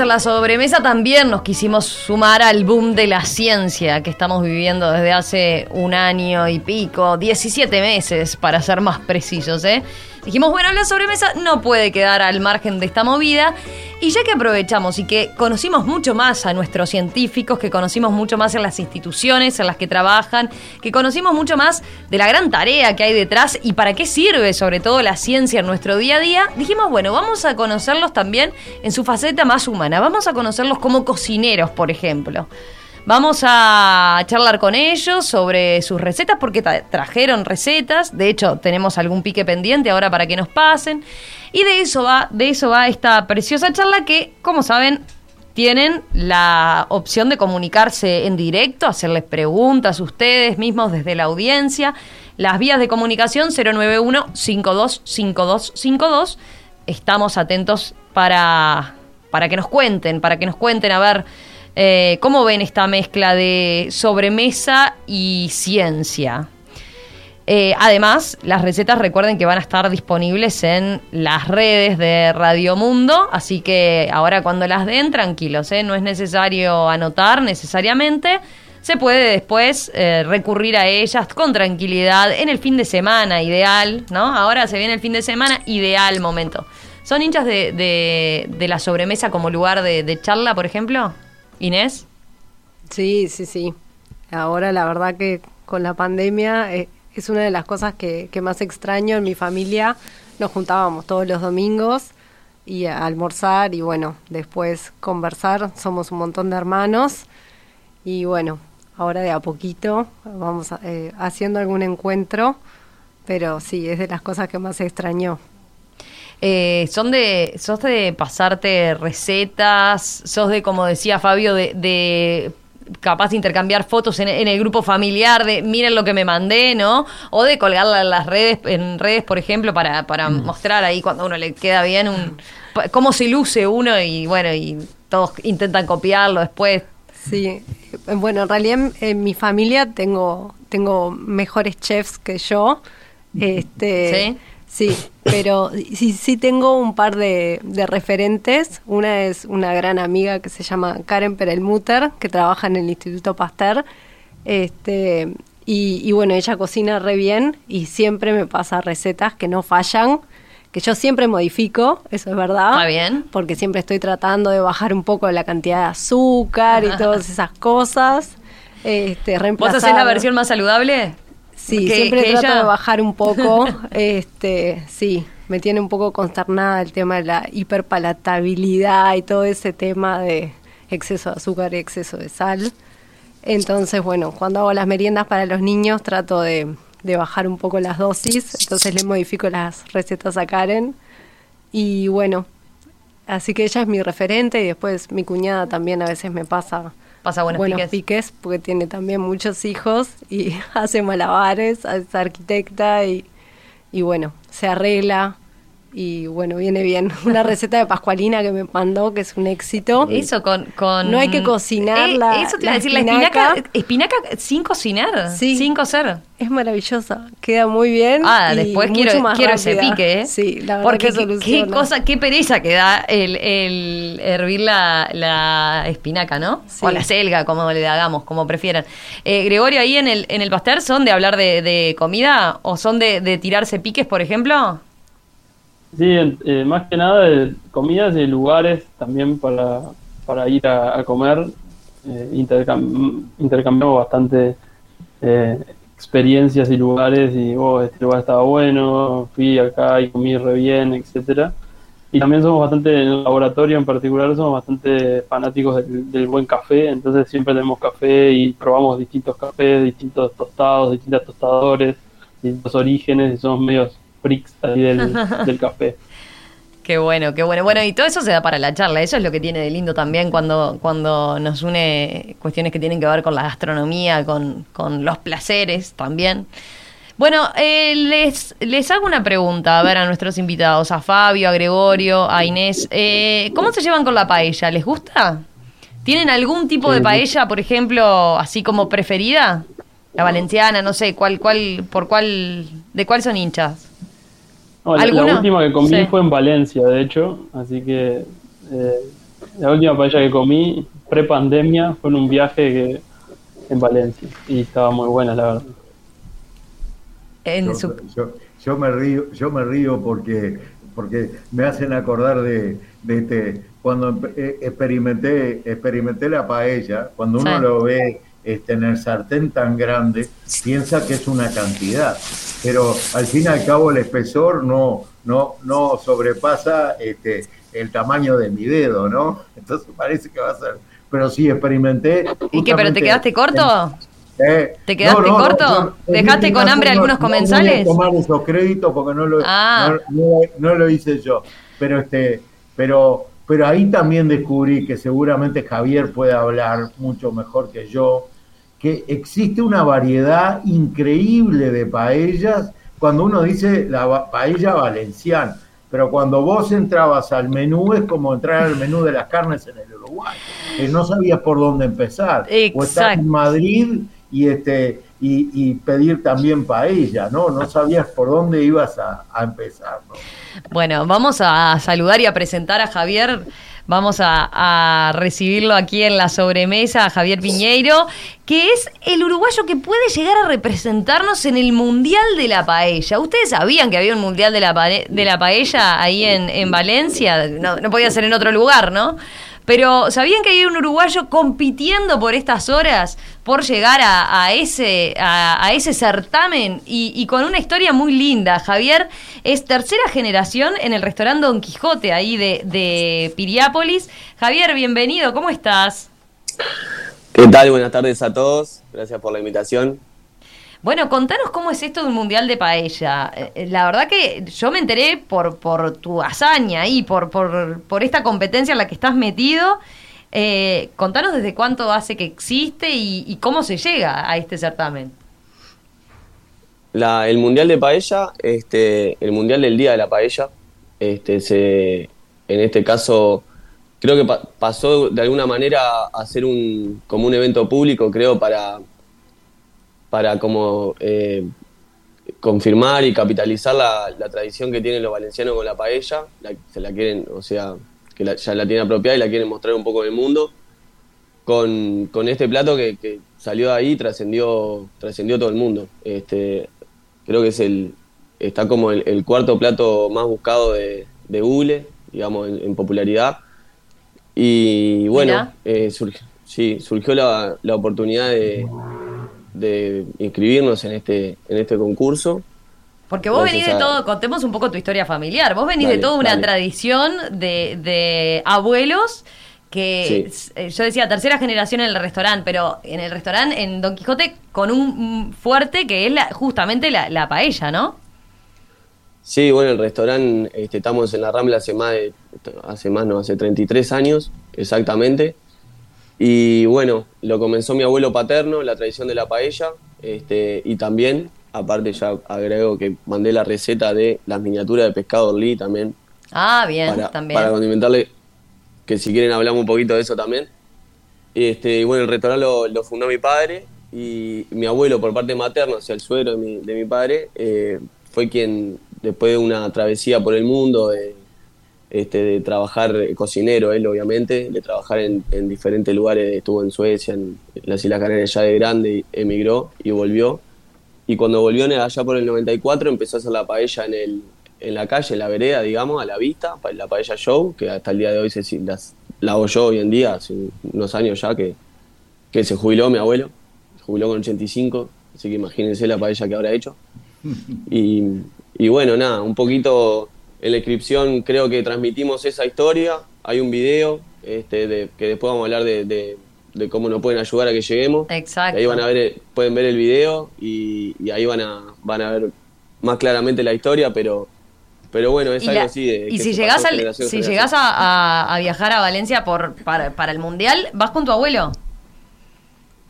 En la sobremesa también nos quisimos sumar al boom de la ciencia que estamos viviendo desde hace un año y pico, 17 meses para ser más precisos, ¿eh? Dijimos, bueno, la sobremesa no puede quedar al margen de esta movida. Y ya que aprovechamos y que conocimos mucho más a nuestros científicos, que conocimos mucho más en las instituciones en las que trabajan, que conocimos mucho más de la gran tarea que hay detrás y para qué sirve sobre todo la ciencia en nuestro día a día, dijimos, bueno, vamos a conocerlos también en su faceta más humana. Vamos a conocerlos como cocineros, por ejemplo. Vamos a charlar con ellos sobre sus recetas porque trajeron recetas. De hecho, tenemos algún pique pendiente ahora para que nos pasen. Y de eso va, de eso va esta preciosa charla que, como saben, tienen la opción de comunicarse en directo, hacerles preguntas ustedes mismos desde la audiencia. Las vías de comunicación 091-525252. Estamos atentos para, para que nos cuenten, para que nos cuenten a ver eh, cómo ven esta mezcla de sobremesa y ciencia. Eh, además, las recetas recuerden que van a estar disponibles en las redes de Radio Mundo, así que ahora cuando las den, tranquilos, ¿eh? no es necesario anotar necesariamente, se puede después recurrir a ellas con tranquilidad en el fin de semana, ideal, ¿no? Ahora se viene el fin de semana, ideal momento. ¿Son hinchas de, de, la sobremesa como lugar de, charla, por ejemplo? Inés. Sí, sí, sí. Ahora la verdad que con la pandemia es una de las cosas que, más extraño en mi familia. Nos juntábamos todos los domingos y a almorzar y bueno, después conversar. Somos un montón de hermanos y bueno, ahora de a poquito vamos eh, haciendo algún encuentro, pero sí, es de las cosas que más extraño. Eh, son de, sos de pasarte recetas, sos de, como decía Fabio, de, de capaz de intercambiar fotos en, el grupo familiar de miren lo que me mandé, ¿no? O de colgarla en las redes, en redes, por ejemplo, para, para mm. mostrar ahí cuando a uno le queda bien un cómo se luce uno y bueno, y todos intentan copiarlo después. Sí, bueno, en realidad en, mi familia tengo, tengo mejores chefs que yo. Este, ¿Sí? Sí, pero sí, sí tengo un par de, referentes. Una es una gran amiga que se llama Karen Perelmuter, que trabaja en el Instituto Pasteur. Este, y, bueno, ella cocina re bien y siempre me pasa recetas que no fallan, que yo siempre modifico, eso es verdad. Está bien. Porque siempre estoy tratando de bajar un poco la cantidad de azúcar y *laughs* todas esas cosas. Este, ¿Vos haces la versión más saludable? Sí, siempre trato de bajar un poco. *laughs* este, sí, me tiene un poco consternada el tema de la hiperpalatabilidad y todo ese tema de exceso de azúcar y exceso de sal. Entonces, bueno, cuando hago las meriendas para los niños trato de, de bajar un poco las dosis, entonces le modifico las recetas a Karen. Y bueno, así que ella es mi referente y después mi cuñada también a veces me pasa Pasa buenos, piques. porque tiene también muchos hijos y *laughs* hace malabares, es arquitecta y, y bueno, se arregla y bueno, viene bien. *laughs* Una receta de Pascualina que me mandó, que es un éxito. Eso con... con no hay que cocinarla. Eh, eso te iba a decir, la espinaca, espinaca sin cocinar, sí, sin cocer. Es maravillosa, queda muy bien. Ah, después quiero, quiero ese pique, ¿eh? Sí, la verdad Porque que qué cosa, qué pereza que da el, el hervir la, la espinaca, ¿no? O la selga, como le hagamos, como prefieran. Eh, Gregorio, ahí en el, en el pastel, ¿son de hablar de, de comida o son de, de tirarse piques, por ejemplo? Sí, eh, más que nada de comidas y lugares también para, para ir a, comer. Eh, intercambiamos bastante eh, experiencias y lugares y oh, este lugar estaba bueno, fui acá y comí re bien, etcétera. Y también somos bastante, en el laboratorio en particular, somos bastante fanáticos del, del, buen café, entonces siempre tenemos café y probamos distintos cafés, distintos tostados, distintos tostadores, distintos orígenes y somos medios freaks *laughs* del, café. Qué bueno, qué bueno. Bueno, y todo eso se da para la charla. Eso es lo que tiene de lindo también cuando, cuando nos une cuestiones que tienen que ver con la gastronomía, con, los placeres también. Bueno, eh, les, les hago una pregunta, a ver, a nuestros invitados, a Fabio, a Gregorio, a Inés. Eh, ¿Cómo se llevan con la paella? ¿Les gusta? ¿Tienen algún tipo de paella, por ejemplo, así como preferida? La valenciana, no sé, ¿cuál, cuál, por cuál, de cuál son hinchas? La, última que comí fue en Valencia, de hecho, así que eh, la última paella que comí pre-pandemia fue en un viaje que, en Valencia y estaba muy buena, la verdad. yo, me río, yo me río porque porque me hacen acordar de, este cuando eh, experimenté experimenté la paella, cuando uno lo ve este, en el sartén tan grande, piensa que es una cantidad, pero al fin y al cabo el espesor no, no, no sobrepasa este, el tamaño de mi dedo, ¿no? *laughs* Entonces parece que va a ser. Pero sí, experimenté. ¿Y qué? ¿Pero te quedaste corto? Eh, ¿Te quedaste corto? ¿Dejaste con hambre algunos comensales? No tomar esos créditos porque no lo, ah. no, lo hice yo. Pero este, pero pero ahí también descubrí que seguramente Javier puede hablar mucho mejor que yo, que existe una variedad increíble de paellas cuando uno dice la paella valenciana, pero cuando vos entrabas al menú es como entrar al menú de las carnes en el Uruguay, que no sabías por dónde empezar. O estar en Madrid y este y, pedir también paella, ¿no? No sabías por dónde ibas a, empezar, Bueno, vamos a saludar y a presentar a Javier. Vamos a, recibirlo aquí en la sobremesa, Javier Piñeiro, que es el uruguayo que puede llegar a representarnos en el Mundial de la Paella. ¿Ustedes sabían que había un Mundial de la, de la Paella ahí en, en Valencia? No, no podía ser en otro lugar, ¿no? Pero ¿sabían que hay un uruguayo compitiendo por estas horas, por llegar a, ese, a, ese certamen y, con una historia muy linda? Javier es tercera generación en el restaurante Don Quijote, ahí de, de Piriápolis. Javier, bienvenido, ¿cómo estás? ¿Qué tal? Buenas tardes a todos. Gracias por la invitación. Bueno, contanos cómo es esto de un mundial de paella. Eh, eh, la verdad que yo me enteré por, tu hazaña y por, por, esta competencia en la que estás metido. Eh, contanos desde cuánto hace que existe y, cómo se llega a este certamen. La, el mundial de paella, este, el mundial del día de la paella, este, se, en este caso creo que pasó de alguna manera a ser un, como un evento público, creo, para para como eh, confirmar y capitalizar la, tradición que tienen los valencianos con la paella, se la quieren, o sea, que ya la tiene apropiada y la quieren mostrar un poco en el mundo, con, este plato que, salió de ahí trascendió trascendió todo el mundo. Este, creo que es el está como el, cuarto plato más buscado de, de Google, digamos, en, popularidad. Y bueno, eh, sí, surgió la, la oportunidad de, de inscribirnos en este, en este concurso. Porque vos venís de todo, contemos un poco tu historia familiar, vos venís de toda una tradición de, de abuelos que eh, yo decía tercera generación en el restaurante, pero en el restaurante en Don Quijote con un fuerte que es la, justamente la, paella, ¿no? Sí, bueno, el restaurante este, estamos en la Rambla hace más de, hace más, no, hace 33 años exactamente. Y bueno, lo comenzó mi abuelo paterno, la tradición de la paella, este, y también, aparte ya agrego que mandé la receta de las miniaturas de pescado orlí también. Ah, bien, también. Para condimentarle, que si quieren hablamos un poquito de eso también. Este, y bueno, el restaurante lo, fundó mi padre y mi abuelo por parte materna, o sea, el suegro de mi, de mi padre, eh, fue quien, después de una travesía por el mundo, este, de trabajar cocinero, él obviamente, de trabajar en, diferentes lugares, estuvo en Suecia, en las Islas Canarias ya de grande, emigró y volvió. Y cuando volvió allá por el 94 empezó a hacer la paella en, el, en la calle, en la vereda, digamos, a la vista, la paella show, que hasta el día de hoy se, las, la hago yo hoy en día, hace unos años ya que, que se jubiló mi abuelo, se jubiló con 85, así que imagínense la paella que habrá hecho. *laughs* Y, y bueno, nada, un poquito en la inscripción creo que transmitimos esa historia. Hay un video este, de, que después vamos a hablar de, cómo nos pueden ayudar a que lleguemos. Exacto. ahí van a ver, pueden ver el video y, ahí van a, van a ver más claramente la historia, pero pero bueno, es algo así de... Y si llegás, si llegás a, viajar a Valencia por, para, el Mundial, ¿vas con tu abuelo?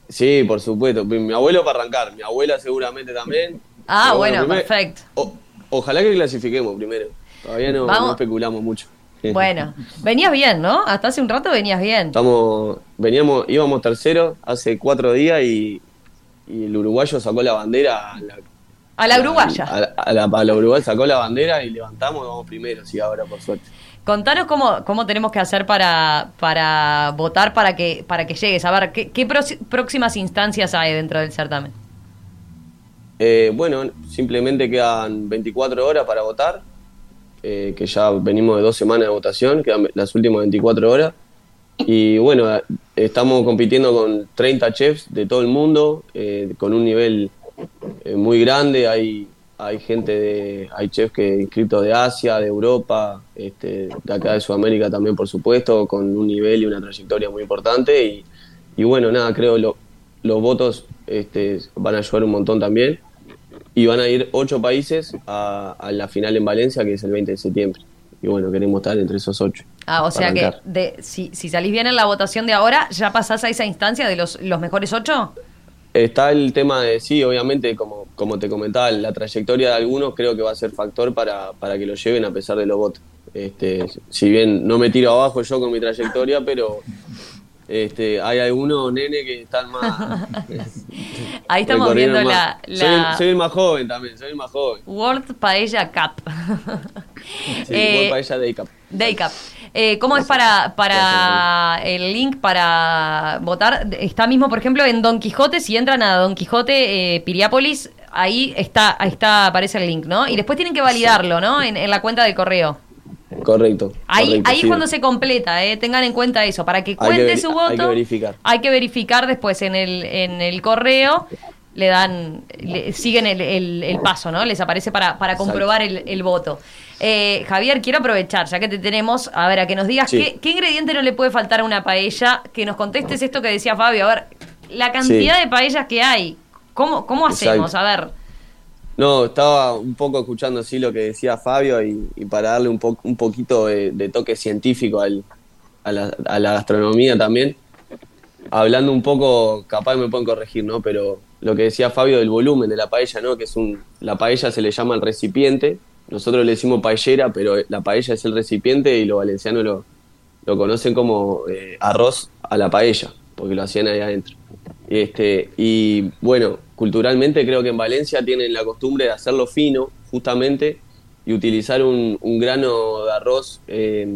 Sí, por supuesto. Mi abuelo para arrancar, mi abuela seguramente también. Ah, bueno, perfecto. ojalá que clasifiquemos primero. Todavía no, especulamos mucho. *laughs* Bueno, venías bien, ¿no? Hasta hace un rato venías bien. Estamos, veníamos, íbamos terceros hace cuatro días y, el uruguayo sacó la bandera. A la, a la uruguaya. A, la, uruguaya sacó la bandera y levantamos y vamos primero, sí, ahora por suerte. Contanos cómo, cómo tenemos que hacer para, para votar para que, para que llegues. A ver, ¿qué, qué próximas instancias hay dentro del certamen? Eh, bueno, simplemente quedan 24 horas para votar eh, que ya venimos de dos semanas de votación, quedan las últimas 24 horas. Y bueno, estamos compitiendo con 30 chefs de todo el mundo, eh, con un nivel eh, muy grande. Hay, hay gente, de, hay chefs que inscritos de Asia, de Europa, este, de acá de Sudamérica también, por supuesto, con un nivel y una trayectoria muy importante. Y, y bueno, nada, creo lo, los votos este, van a ayudar un montón también y van a ir ocho países a, la final en Valencia, que es el 20 de septiembre. y bueno, queremos estar entre esos ocho. Ah, o sea arrancar. que de, si, si salís bien en la votación de ahora, ¿ya pasás a esa instancia de los, los mejores ocho? Está el tema de, sí, obviamente, como, como te comentaba, la trayectoria de algunos creo que va a ser factor para, para que lo lleven a pesar de los votos. Este, si bien no me tiro abajo yo con mi trayectoria, pero este, hay algunos nene que están más... *laughs* Ahí estamos viendo la, más. Soy, el- la soy el más joven también, soy el más joven. World Paella Cup. Sí, *laughs* Eh, voy para ella de ICAP. Day Cup. Eh, ¿Cómo es para, para el link para votar? Está mismo, por ejemplo, en Don Quijote, si entran a Don Quijote, eh, Piriápolis, ahí está, ahí está, aparece el link, ¿no? Y después tienen que validarlo, ¿no? En, en la cuenta del correo. Correcto. Ahí, correcto, ahí sí. es cuando se completa, ¿eh? tengan en cuenta eso. Para que cuente su voto, hay que verificar. hay que verificar después en el, en el correo, le dan, le- siguen el, el- el paso, ¿no? Les aparece para, para comprobar el, el voto. Eh, Javier, quiero aprovechar, ya que te tenemos, a ver, a que nos digas Sí. qué, qué ingrediente no le puede faltar a una paella, que nos contestes esto que decía Fabio, a ver, la cantidad Sí. de paellas que hay, ¿cómo, cómo hacemos? Exacto. A ver. No, estaba un poco escuchando así lo que decía Fabio y, para darle un, po- un poquito de, toque científico al- a, la, a la gastronomía también. Hablando un poco, capaz me pueden corregir, ¿no? Pero lo que decía Fabio del volumen de la paella, ¿no? Que es un, la paella se le llama el recipiente. Nosotros le decimos paellera, pero la paella es el recipiente y los valencianos lo, lo conocen como eh, arroz a la paella, porque lo hacían ahí adentro. Este, y bueno, culturalmente creo que en Valencia tienen la costumbre de hacerlo fino, justamente, y utilizar un, un grano de arroz eh,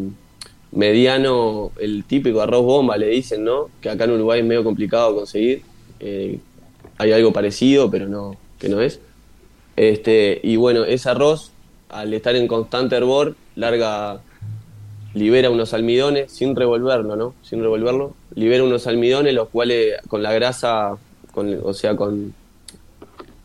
mediano, el típico arroz bomba, le dicen, ¿no? Que acá en Uruguay es medio complicado conseguir. Eh, hay algo parecido, pero no, que no es. Este, y bueno, ese arroz, al estar en constante hervor, larga, libera unos almidones, sin revolverlo, ¿no? Sin revolverlo, libera unos almidones, los cuales con la grasa, con, o sea, con,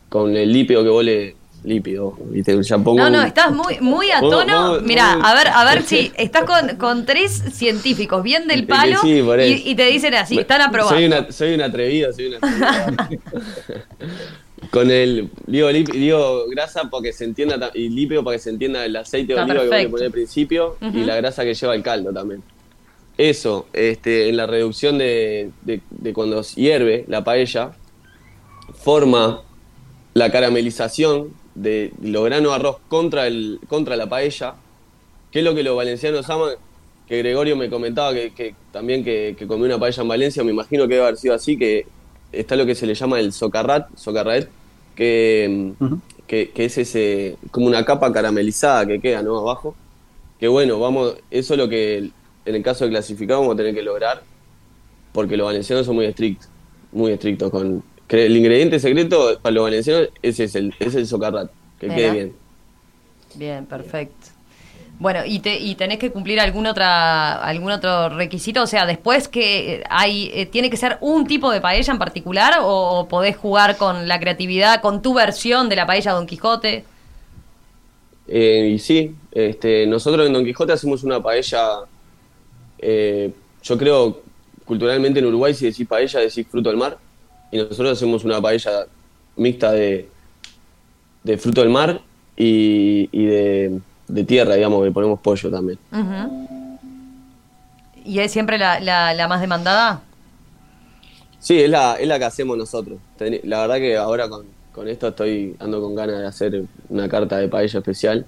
con el lípido que vos le... Lípido, ¿viste? Ya pongo No, no, un- estás muy, muy a tono. Mira, a ver, a ver *laughs* si estás con, con tres científicos bien del palo sí, y, y te dicen así, están aprobados. Soy, una, soy un atrevido, soy un atrevido. *laughs* Con el, digo, lip- digo grasa para que se entienda, y lípido para que se entienda el aceite de oliva que voy a poner al principio y la grasa que lleva el caldo también. Eso, este, en la reducción de, de- de cuando hierve la paella, forma la caramelización de los granos de arroz contra, el, contra la paella, que es lo que los valencianos aman, que Gregorio me comentaba que, que también que, que comió una paella en Valencia, me imagino que debe haber sido así, que está lo que se le llama el socarrat, socarrat, que, que, que es ese, como una capa caramelizada que queda, ¿no? Abajo. Que bueno, vamos, eso es lo que en el caso de clasificar vamos a tener que lograr, porque los valencianos son muy estrictos, muy estrictos con... El ingrediente secreto para los valencianos ese es el, es el socarrat, que Mira. quede bien. Bien, perfecto. Bueno, ¿y, te, y tenés que cumplir algún otra algún otro requisito? O sea, después que hay eh, tiene que ser un tipo de paella en particular o, podés jugar con la creatividad, con tu versión de la paella Don Quijote. Eh, y sí, este, nosotros en Don Quijote hacemos una paella, eh, yo creo, culturalmente en Uruguay si decís paella decís fruto del mar, y nosotros hacemos una paella mixta de, de fruto del mar y de, de tierra, digamos, que ponemos pollo también. ¿Y es siempre la, la, la más demandada? Sí, es la, es la que hacemos nosotros. La verdad que ahora con, con esto estoy ando con ganas de hacer una carta de paella especial.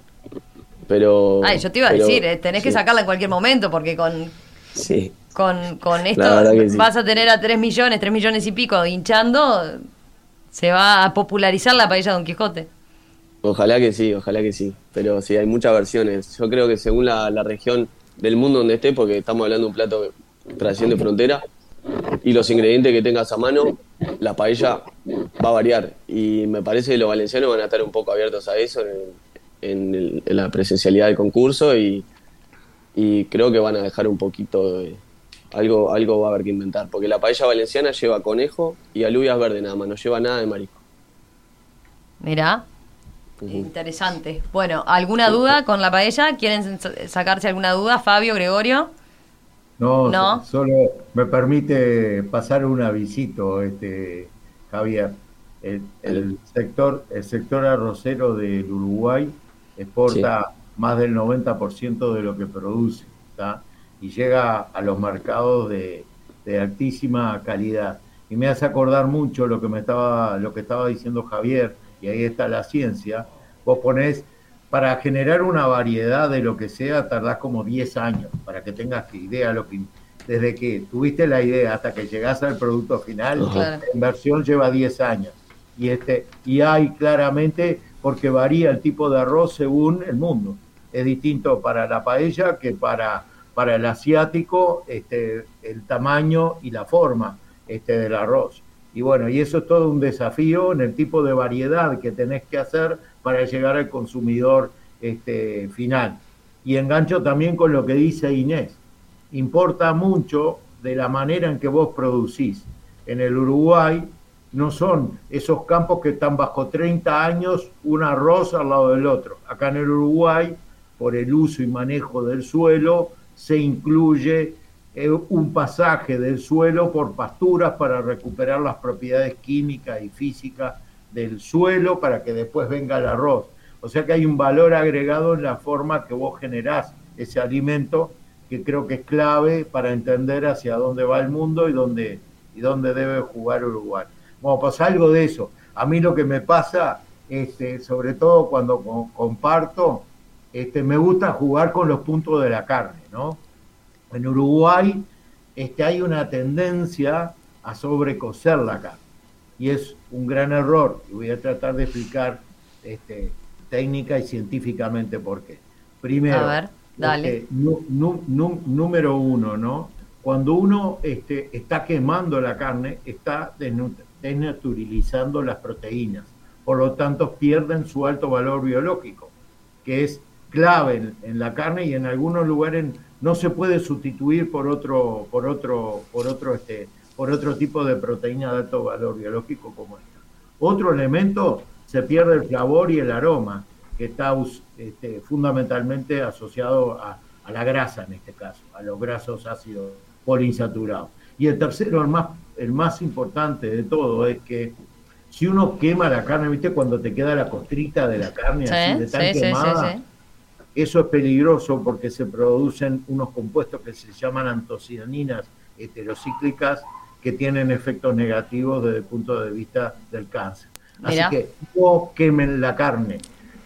Pero. Ay, yo te iba a decir, eh, tenés que sacarla en cualquier momento porque con, Sí. con, con esto sí. vas a tener a 3 millones, 3 millones y pico hinchando, se va a popularizar la paella Don Quijote. Ojalá que sí, ojalá que sí. Pero sí, hay muchas versiones. Yo creo que según la, la región del mundo donde esté, porque estamos hablando de un plato trasciende frontera, y los ingredientes que tengas a mano, la paella va a variar. Y me parece que los valencianos van a estar un poco abiertos a eso en, en la presencialidad del concurso y, y creo que van a dejar un poquito de... Algo, algo va a haber que inventar, porque la paella valenciana lleva conejo y alubias verde nada más, no lleva nada de marisco. Mirá, interesante. Bueno, ¿alguna duda con la paella? ¿Quieren sa- sacarse alguna duda? Fabio, Gregorio. No, No. so- solo me permite pasar un avisito, este, Javier. El, el sector, el sector arrocero del Uruguay exporta más del 90% de lo que produce, y llega a los mercados de, de, altísima calidad. Y me hace acordar mucho lo que, me estaba, lo que estaba diciendo Javier, y ahí está la ciencia, vos ponés, para generar una variedad de lo que sea, tardás como 10 años, para que tengas idea lo que desde que tuviste la idea hasta que llegas al producto final, la inversión lleva 10 años. Y, este, y hay claramente, porque varía el tipo de arroz según el mundo. Es distinto para la paella que para, para el asiático, este, el tamaño y la forma este, del arroz. Y bueno, y eso es todo un desafío en el tipo de variedad que tenés que hacer para llegar al consumidor este, final. Y engancho también con lo que dice Inés importa mucho de la manera en que vos producís. En el Uruguay no son esos campos que están bajo 30 años, un arroz al lado del otro. Acá en el Uruguay, por el uso y manejo del suelo, se incluye eh, un pasaje del suelo por pasturas para recuperar las propiedades químicas y físicas del suelo para que después venga el arroz. O sea que hay un valor agregado en la forma que vos generás ese alimento que creo que es clave para entender hacia dónde va el mundo y dónde, y dónde debe jugar Uruguay. Bueno, pues algo de eso. A mí lo que me pasa, este, sobre todo cuando comparto, este, me gusta jugar con los puntos de la carne, ¿no? En Uruguay este, hay una tendencia a sobrecocer la carne y es un gran error y voy a tratar de explicar este, técnica y científicamente por qué. Primero, Dale. número uno, ¿no? Cuando uno este, está quemando la carne, está desnaturalizando las proteínas. Por lo tanto, pierden su alto valor biológico, que es clave en, la carne y en algunos lugares no se puede sustituir por otro, por otro, por otro, este, por otro tipo de proteína de alto valor biológico como esta. Otro elemento, se pierde el sabor y el aroma que está este, fundamentalmente asociado a, la grasa en este caso, a los grasos ácidos poliinsaturados. Y el tercero, el más, el más importante de todo, es que si uno quema la carne, ¿viste? Cuando te queda la costrita de la carne así de tan quemada, eso es peligroso porque se producen unos compuestos que se llaman antocianinas heterocíclicas que tienen efectos negativos desde el punto de vista del cáncer. Así que no quemen la carne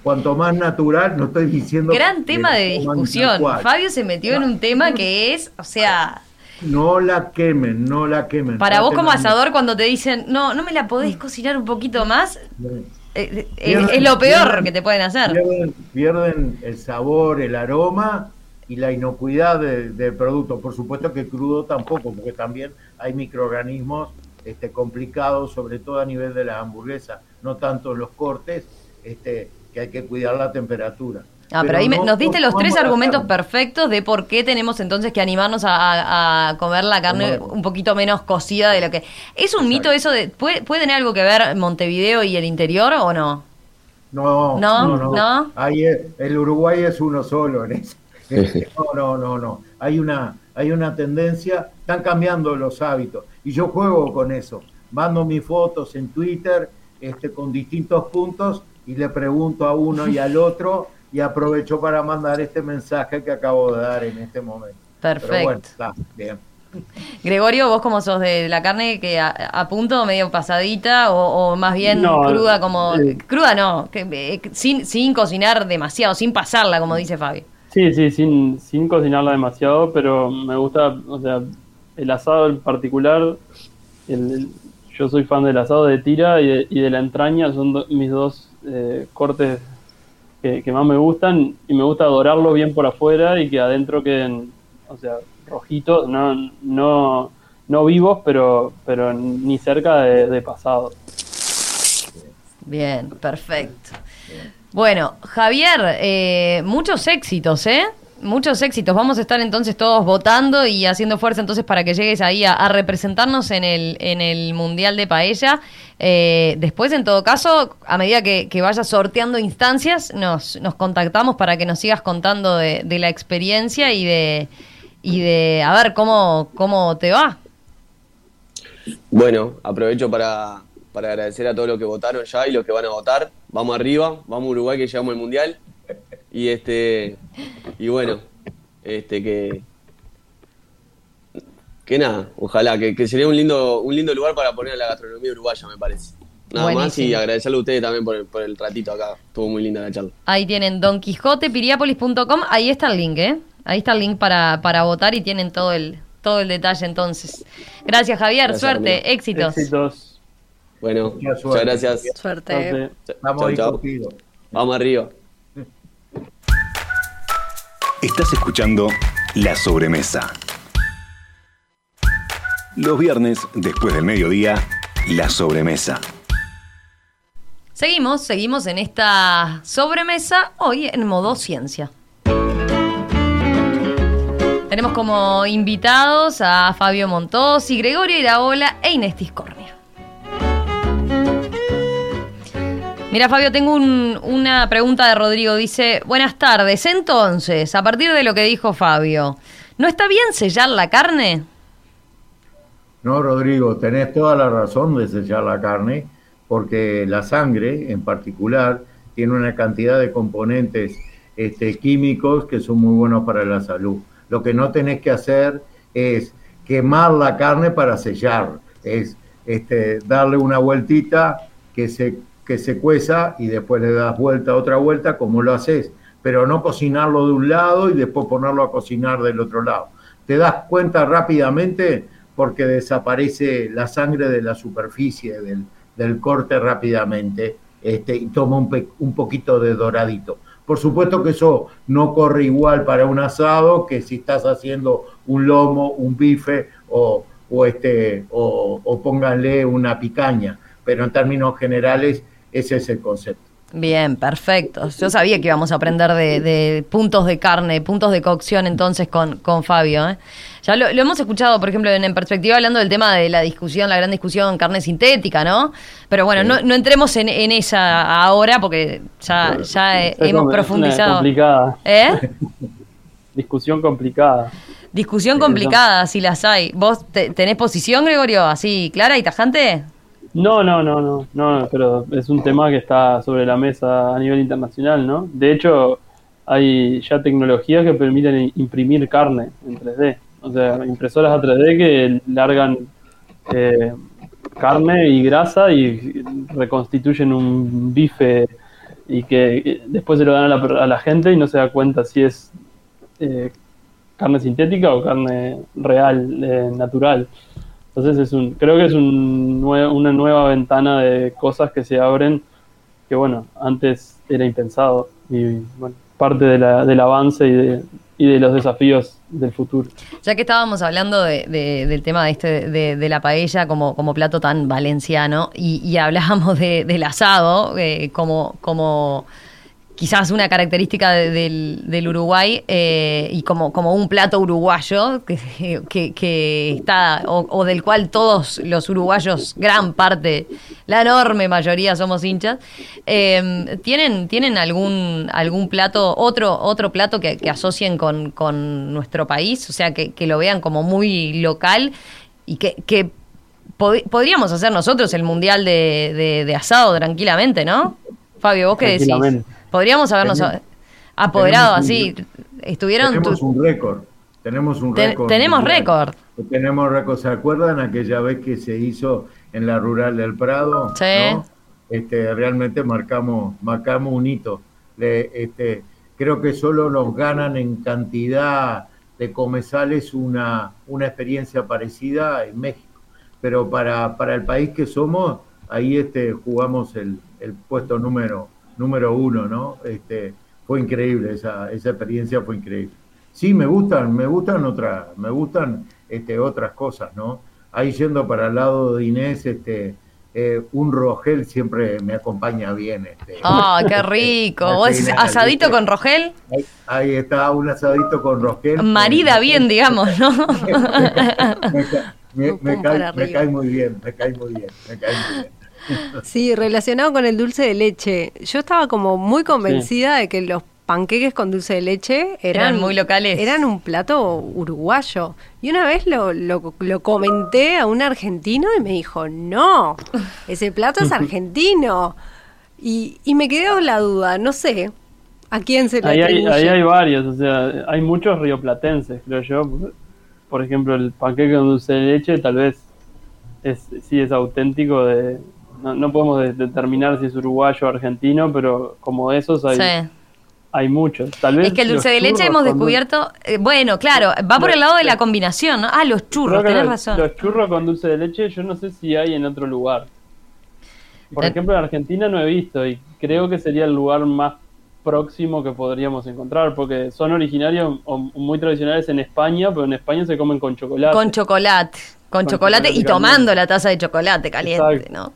cuanto más natural, no estoy diciendo... Gran tema de discusión. Fabio se metió en un tema que es, o sea... No la quemen, no la quemen. Para vos como asador, cuando te dicen, no, no me la podés cocinar un poquito más, eh, es, lo peor que te pueden hacer. Pierden, el sabor, el aroma y la inocuidad del producto. Por supuesto que crudo tampoco, porque también hay microorganismos este, complicados, sobre todo a nivel de la hamburguesa, no tanto los cortes, este, que hay que cuidar la temperatura. Ah, pero, ahí nos diste los tres argumentos perfectos de por qué tenemos entonces que animarnos a, comer la carne un poquito menos cocida de lo que... ¿Es un mito eso de... ¿puede, tener algo que ver Montevideo y el interior o no? No, no, no. no. Ahí el Uruguay es uno solo en eso. *laughs* No, no, no, no. Hay una, hay una tendencia, están cambiando los hábitos. Y yo juego con eso. Mando mis fotos en Twitter este, con distintos puntos y le pregunto a uno y al otro *laughs* y aprovecho para mandar este mensaje que acabo de dar en este momento. Perfecto. *laughs* Gregorio, vos como sos de la carne que a, punto medio pasadita o, más bien cruda como eh, cruda no, que, eh, sin sin cocinar demasiado, sin pasarla como dice Fabi. Sí, sí, sin sin cocinarla demasiado, pero me gusta, o sea, el asado en particular, yo soy fan del asado de tira y de, la entraña, son mis dos eh, cortes que, más me gustan y me gusta dorarlo bien por afuera y que adentro queden, o sea, rojitos, no, no, no vivos, pero, pero ni cerca de, pasado. Bien, perfecto. Bueno, Javier, eh, muchos éxitos, ¿eh? Muchos éxitos. Vamos a estar entonces todos votando y haciendo fuerza entonces para que llegues ahí a, representarnos en el, en el Mundial de Paella. Eh, después, en todo caso, a medida que, vayas sorteando instancias, nos, nos contactamos para que nos sigas contando de, la experiencia y de, y de a ver cómo, cómo te va. Bueno, aprovecho para, para agradecer a todos los que votaron ya y los que van a votar. Vamos arriba, vamos a Uruguay que llegamos al Mundial. Y este y bueno, este que que nada, ojalá, que, que sería un lindo, un lindo lugar para poner a la gastronomía uruguaya, me parece. Nada más y agradecerle a ustedes también por el, por el ratito acá. Estuvo muy linda la charla. Ahí tienen Don Quijote, piriápolis.com. Ahí está el link, ¿eh? Ahí está el link para, para votar y tienen todo el, todo el detalle entonces. Gracias, Javier. Gracias, Suerte, amigo. éxitos. Éxitos. Bueno, Mucha muchas gracias. Suerte. Suerte. Estamos Chau, chau. Vamos arriba. Estás escuchando La Sobremesa. Los viernes, después del mediodía, La Sobremesa. Seguimos, seguimos en esta sobremesa, hoy en modo ciencia. Tenemos como invitados a Fabio Montosi, Gregorio Iraola e Inés Tiscornia. Mira, Fabio, tengo un- una pregunta de Rodrigo. Dice, buenas tardes. Entonces, a partir de lo que dijo Fabio, ¿no está bien sellar la carne? No, Rodrigo, tenés toda la razón de sellar la carne, porque la sangre en particular tiene una cantidad de componentes este, químicos que son muy buenos para la salud. Lo que no tenés que hacer es quemar la carne para sellar, es este, darle una vueltita que se, que se cueza y después le das vuelta, otra vuelta, como lo haces, pero no cocinarlo de un lado y después ponerlo a cocinar del otro lado. Te das cuenta rápidamente porque desaparece la sangre de la superficie del, del corte rápidamente este, y toma un, un poquito de doradito. Por supuesto que eso no corre igual para un asado que si estás haciendo un lomo, un bife o, o este, o, o pónganle una picaña, pero en términos generales ese es el concepto. Bien, perfecto. Yo sabía que íbamos a aprender de, de puntos de carne, puntos de cocción entonces con, con Fabio. ¿eh? Ya lo, lo hemos escuchado, por ejemplo, en, en perspectiva hablando del tema de la discusión, la gran discusión carne sintética, ¿no? Pero bueno, no, no entremos en, en esa ahora porque ya, ya eh, hemos es profundizado. complicada. ¿Eh? *laughs* Discusión complicada. Discusión complicada, si las hay. ¿Vos te- tenés posición, Gregorio, así clara y tajante? No, no, no, no, no, pero es un tema que está sobre la mesa a nivel internacional, ¿no? De hecho, hay ya tecnologías que permiten imprimir carne en 3D. O sea, impresoras a 3D que largan eh, carne y grasa y reconstituyen un bife y que eh, después se lo dan a la, a la gente y no se da cuenta si es eh, carne sintética o carne real, eh, natural. Entonces es un, creo que es un una nueva ventana de cosas que se abren que bueno, antes era impensado y bueno, parte de la- del avance y de, y de los desafíos del futuro. Ya que estábamos hablando de- de- del tema de este de, la paella como, como plato tan valenciano y, y hablábamos de- del asado eh, como, como quizás una característica de- del, Uruguay eh, y como, como un plato uruguayo que, que- está o, del cual todos los uruguayos, gran parte, la enorme mayoría somos hinchas, eh, ¿tienen, ¿tienen algún, algún plato, otro, otro plato que, asocien con, con nuestro país? O sea, que, lo vean como muy local y que, que pod- podríamos hacer nosotros el mundial de, de- de asado tranquilamente, ¿no? Fabio, ¿vos qué decís? Podríamos habernos Tenemos- apoderado tenemos así. Estuvieron. Tenemos tu- un récord. Tenemos un Ten- récord. tenemos récord. Tenemos récord. ¿Se acuerdan aquella vez que se hizo en la rural del Prado? Sí. ¿No? Este, realmente marcamos, marcamos un hito. Le- este, creo que solo nos ganan en cantidad de comensales una, una experiencia parecida en México. Pero para, para el país que somos, ahí este, jugamos el, el puesto número, número uno, ¿no? Este, fue increíble, esa, esa experiencia fue increíble. Sí, me gustan, me gustan otras, me gustan este, otras cosas, ¿no? Ahí yendo para el lado de Inés, este, eh, un rogel siempre me acompaña bien. Este, ¡Ah, qué *laughs* rico! ¿Vos final, asadito ¿viste? con Rogel? Ahí, ahí está, un asadito con rogel. Marida bien, digamos, ¿no? *laughs* me, me- cae, me cae muy bien, me cae muy bien, me cae muy bien. *laughs* Sí, relacionado con el dulce de leche. Yo estaba como muy convencida de que los panqueques con dulce de leche eran, Eran muy locales. Eran un plato uruguayo. Y una vez lo, lo, lo comenté a un argentino y me dijo, no, ese plato es *laughs* argentino. Y, y me quedó la duda, no sé. ¿A quién se le Ahí hay, ahí hay varios, o sea, hay muchos rioplatenses, creo yo. Por ejemplo, el panqueque con dulce de leche tal vez es, sí es auténtico de... No, no podemos de- determinar si es uruguayo o argentino, pero como esos hay, Sí. hay muchos. Tal vez Es que el dulce de leche hemos descubierto. eh, bueno, claro, va por el lado de la combinación, ¿no? Ah, los churros, tenés los, razón. Los churros con dulce de leche yo no sé si hay en otro lugar. Por Eh. ejemplo, en Argentina no he visto y creo que sería el lugar más próximo que podríamos encontrar, porque son originarios o muy tradicionales en España, pero en España se comen con chocolate. Con chocolate. Con, Con chocolate, chocolate y tomando la taza de chocolate caliente, Exacto. ¿no?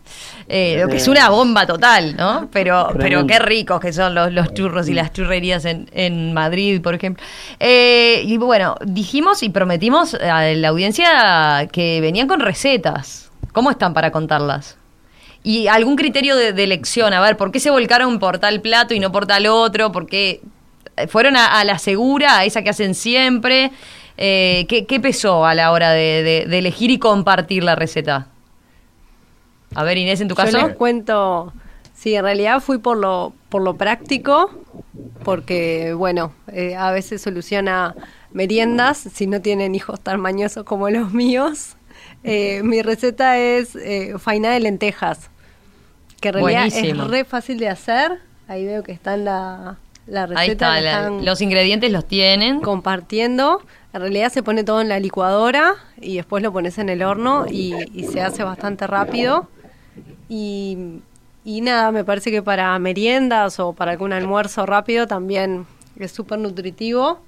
Eh, lo que es una bomba total, ¿no? Pero, pero qué ricos que son los, los churros y las churrerías en, en Madrid, por ejemplo. Eh, y bueno, dijimos y prometimos a la audiencia que venían con recetas. ¿Cómo están para contarlas? Y algún criterio de, de elección, a ver, ¿por qué se volcaron por tal plato y no por tal otro? ¿Por qué fueron a, a la segura, a esa que hacen siempre? Eh, ¿qué, qué pesó a la hora de, de- de elegir y compartir la receta? A ver, Inés, en tu Yo caso. les cuento, sí, en realidad fui por lo, por lo práctico, porque, bueno, eh, a veces soluciona meriendas si no tienen hijos tan mañosos como los míos. Eh, mi receta es eh, faina de lentejas, que en realidad Buenísimo. es re fácil de hacer. Ahí veo que está en la, la receta. Ahí está, la- están los ingredientes los tienen. compartiendo. En realidad se pone todo en la licuadora y después lo pones en el horno y, y se hace bastante rápido. Y, y nada, me parece que para meriendas o para algún almuerzo rápido también es súper nutritivo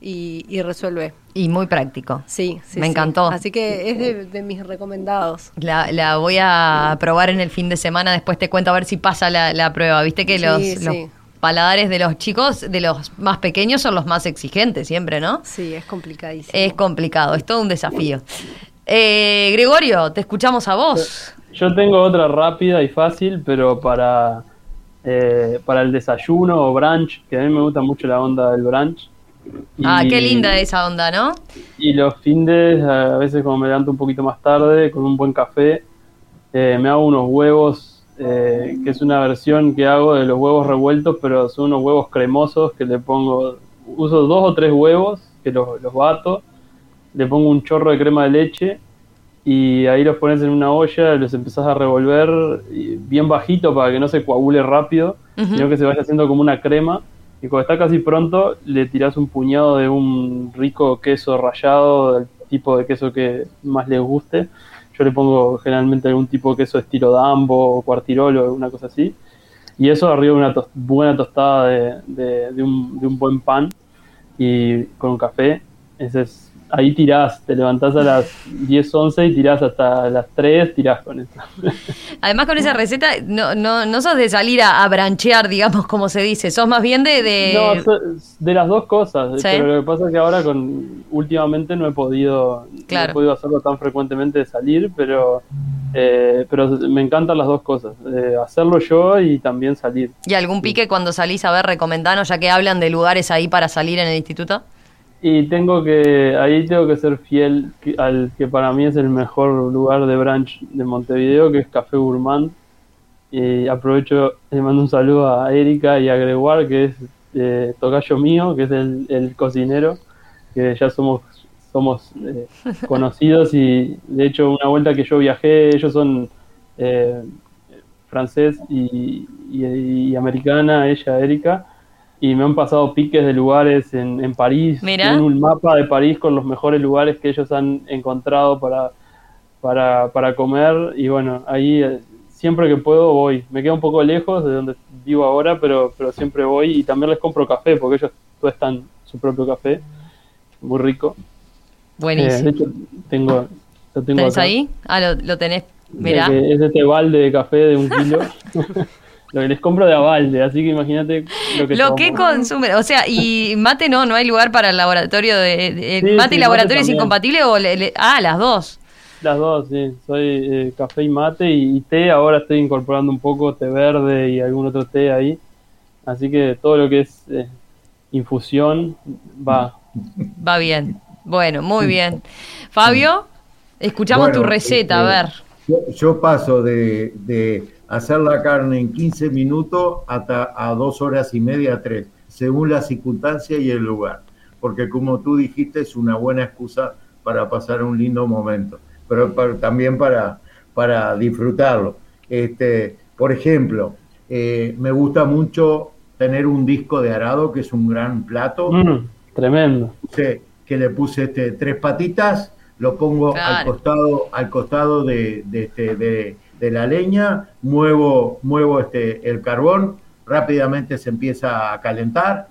y, y resuelve. Y muy práctico. Sí, sí. Me sí. encantó. Así que es de, de mis recomendados. La, la voy a probar en el fin de semana, después te cuento a ver si pasa la, la prueba. Viste que Sí, los, sí. los paladares de los chicos, de los más pequeños, son los más exigentes siempre, ¿no? Sí, es complicadísimo. Es complicado, es todo un desafío. Eh, Gregorio, te escuchamos a vos. Yo tengo otra rápida y fácil, pero para, eh, para el desayuno o brunch, que a mí me gusta mucho la onda del brunch. Ah, qué linda esa onda, ¿no? Y los findes, a veces como me levanto un poquito más tarde, con un buen café, eh, me hago unos huevos, eh, que es una versión que hago de los huevos revueltos, pero son unos huevos cremosos que le pongo, uso dos o tres huevos, que los, los bato, le pongo un chorro de crema de leche y ahí los pones en una olla, los empezás a revolver bien bajito para que no se coagule rápido, sino que se vaya haciendo como una crema. Y cuando está casi pronto, le tirás un puñado de un rico queso rallado, del tipo de queso que más les guste. Yo le pongo generalmente algún tipo de queso estilo Dambo o Cuartirolo, una cosa así. Y eso arriba de una tos- buena tostada de, de- de un, de un buen pan y con un café. Ese es, ahí tirás, te levantás a las 10, 11 y tirás hasta las 3, tirás con eso. Además con esa receta no, no, no sos de salir a, a branchear, digamos, como se dice, sos más bien de... de- No, so- de las dos cosas, Sí. pero lo que pasa es que ahora con últimamente no he podido, no he podido hacerlo tan frecuentemente de salir, pero eh, pero me encantan las dos cosas, eh, hacerlo yo y también salir. ¿Y algún pique cuando salís a ver, recomendanos, ya que hablan de lugares ahí para salir en el instituto? Y tengo que, ahí tengo que ser fiel al que para mí es el mejor lugar de brunch de Montevideo, que es Café Gourmand. Y aprovecho, le mando un saludo a Erika y a Gregoire, que es eh, tocayo mío, que es el, el cocinero, que ya somos, somos eh, *laughs* conocidos y de hecho una vuelta que yo viajé, ellos son eh, francés y, y- y americana, ella, Erika, y me han pasado piques de lugares en, en París. Tienen un mapa de París con los mejores lugares que ellos han encontrado para, para, para comer y bueno, ahí eh, siempre que puedo voy. Me queda un poco lejos de donde vivo ahora, pero, pero siempre voy y también les compro café porque ellos tuestan su propio café, muy rico. Eh, Buenísimo. de hecho, tengo, lo tengo ¿Tenés acá. ahí? Ah, lo, lo tenés. Mirá. Es este balde de café de un kilo. *laughs* lo que les compro de a balde, así que imagínate lo que Lo tomo. que consume, o sea, y mate no, no hay lugar para el laboratorio de, de- Sí, mate sí, y laboratorio mate es incompatible o le- le- ah, las dos. Las dos, sí. Soy eh, café y mate y, y té. Ahora estoy incorporando un poco té verde y algún otro té ahí. Así que todo lo que es eh, infusión va. Va bien. Bueno, muy bien. Fabio, escuchamos Bueno, tu receta, a este, ver. Yo, yo paso de, de hacer la carne en 15 minutos hasta a dos horas y media, tres. según la circunstancia y el lugar. Porque como tú dijiste, es una buena excusa para pasar un lindo momento, pero también para, para disfrutarlo. Este, por ejemplo, eh, me gusta mucho tener un disco de arado, que es un gran plato. Mm, tremendo. que le puse este, tres patitas, lo pongo al costado, al costado de, este, de, de, la leña, muevo, muevo este, el carbón, rápidamente se empieza a calentar,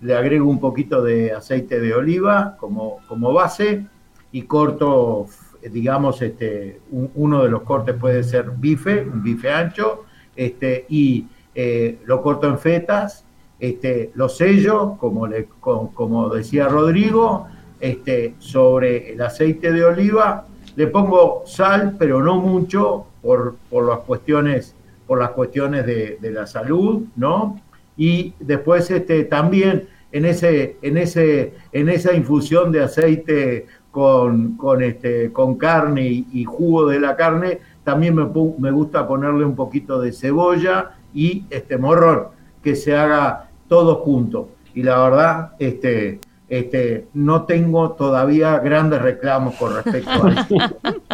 le agrego un poquito de aceite de oliva como, como base y corto, digamos, este, uno de los cortes puede ser bife, un bife ancho, este, y eh, lo corto en fetas, este, lo sello, como, le, como decía Rodrigo, este, sobre el aceite de oliva, le pongo sal, pero no mucho, por, por las cuestiones, por las cuestiones de, la salud, ¿no? Y después este, también en, ese, en, ese, en esa infusión de aceite con, con, este, con carne y, jugo de la carne, también me, me gusta ponerle un poquito de cebolla y este morrón, que se haga todo junto. Y la verdad, este, este, no tengo todavía grandes reclamos con respecto a eso.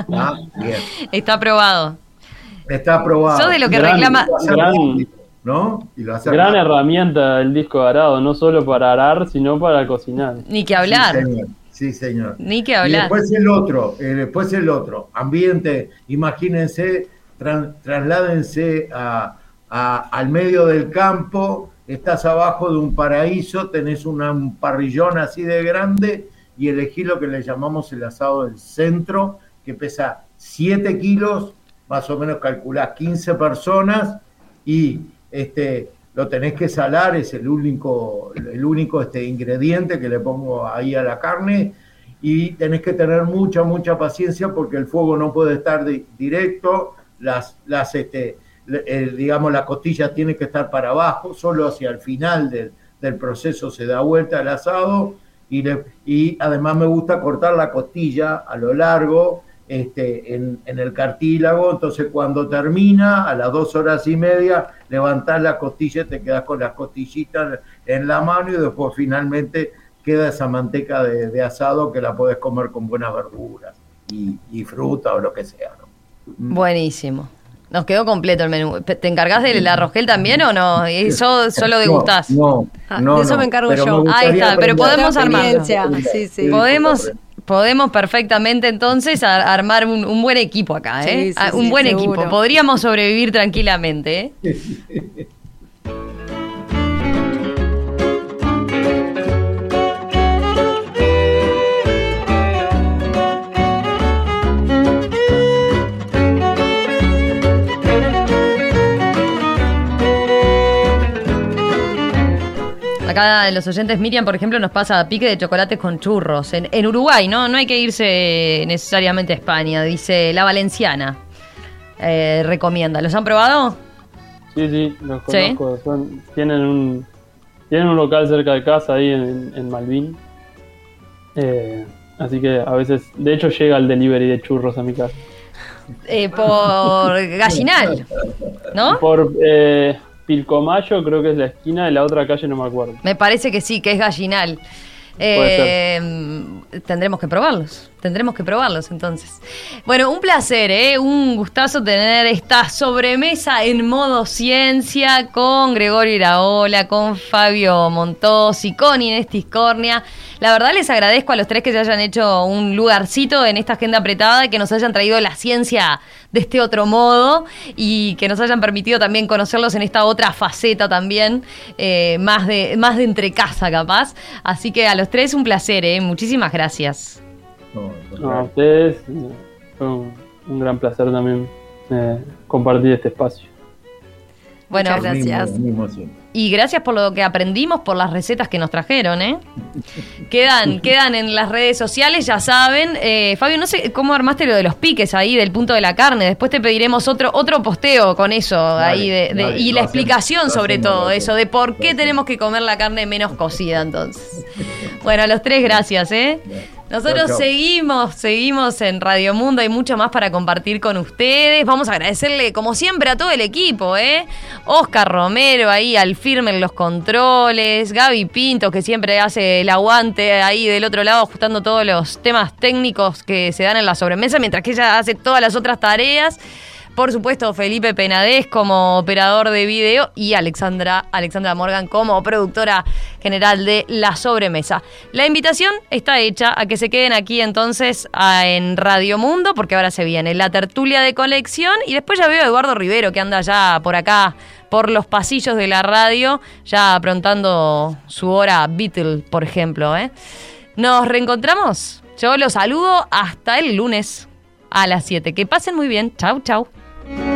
*laughs* Ah, Está aprobado. Está aprobado. Yo de lo que reclama. ¿no? gran herramienta el disco de arado, no solo para arar, sino para cocinar. Ni que hablar. Sí, señor. Ni que hablar. después el otro, eh, después el otro. Ambiente, imagínense, trasládense a, al medio del campo, estás abajo de un paraíso, tenés un parrillón así de grande y elegí lo que le llamamos el asado del centro, que pesa 7 kilos, más o menos calculás 15 personas y este, lo tenés que salar, es el único, el único este, ingrediente que le pongo ahí a la carne y tenés que tener mucha, mucha paciencia porque el fuego no puede estar directo, las, las, este, digamos, la costilla tiene que estar para abajo, solo hacia el final del, proceso se da vuelta el asado y, y además me gusta cortar la costilla a lo largo este, en, el cartílago, entonces cuando termina, a las dos horas y media, levantás la costilla, y te quedas con las costillitas en la mano y después finalmente queda esa manteca de, asado que la puedes comer con buenas verduras y, fruta o lo que sea. Buenísimo. Nos quedó completo el menú. ¿Te encargás del arrogel también o no? ¿Eso solo degustás? No, ah, no, de eso me encargo yo. Ahí está, pero podemos armar. Sí, sí. Podemos, podemos perfectamente entonces armar un, buen equipo acá, ¿eh? Ah, un buen equipo. Podríamos sobrevivir tranquilamente, ¿eh? *laughs* Acá de los oyentes, Miriam, por ejemplo, nos pasa pique de chocolates con churros. En, Uruguay, ¿no? No hay que irse necesariamente a España, dice la Valenciana. Eh, recomienda. ¿Los han probado? Sí, sí, los conozco. tienen, un, tienen un local cerca de casa ahí en, Malvin. Eh, así que a veces, de hecho, llega el delivery de churros a mi casa. Eh, por *laughs* Gallinal, ¿no? Por Pilcomayo creo que es la esquina de la otra calle, no me acuerdo. Me parece que sí, que es Gallinal. Eh, tendremos que probarlos, tendremos que probarlos entonces. Bueno, un placer, ¿eh? un gustazo tener esta sobremesa en modo ciencia con Gregorio Iraola, con Fabio Montosi, con Inés Tiscornia. La verdad les agradezco a los tres que se hayan hecho un lugarcito en esta agenda apretada y que nos hayan traído la ciencia de este otro modo y que nos hayan permitido también conocerlos en esta otra faceta también, eh, más, de, más de entre casa capaz. Así que a los tres un placer, ¿eh? muchísimas gracias. a ustedes fue un, gran placer también eh, compartir este espacio. Bueno, gracias. Y gracias por lo que aprendimos, por las recetas que nos trajeron, ¿eh? Quedan, *laughs* quedan en las redes sociales, ya saben. Eh, Fabio, no sé cómo armaste lo de los piques ahí, del punto de la carne. Después te pediremos otro, otro posteo con eso ahí de, y la explicación sobre todo eso, de por qué tenemos que comer la carne menos cocida entonces. Bueno, a los tres gracias, ¿eh? Nosotros Chau, chau. seguimos, seguimos en Radio Mundo, hay mucho más para compartir con ustedes. Vamos a agradecerle, como siempre, a todo el equipo, ¿eh? Oscar Romero ahí al firme en los controles, Gaby Pinto, que siempre hace el aguante ahí del otro lado, ajustando todos los temas técnicos que se dan en la sobremesa, mientras que ella hace todas las otras tareas. Por supuesto, Felipe Penadez como operador de video y Alexandra, Alexandra Morgan como productora general de La Sobremesa. La invitación está hecha a que se queden aquí entonces en Radio Mundo, porque ahora se viene la tertulia de colección y después ya veo a Eduardo Rivero que anda ya por acá, por los pasillos de la radio, ya aprontando su hora Beatle, por ejemplo. ¿eh? Nos reencontramos. Yo los saludo hasta el lunes a las 7. Que pasen muy bien. Chau, chau.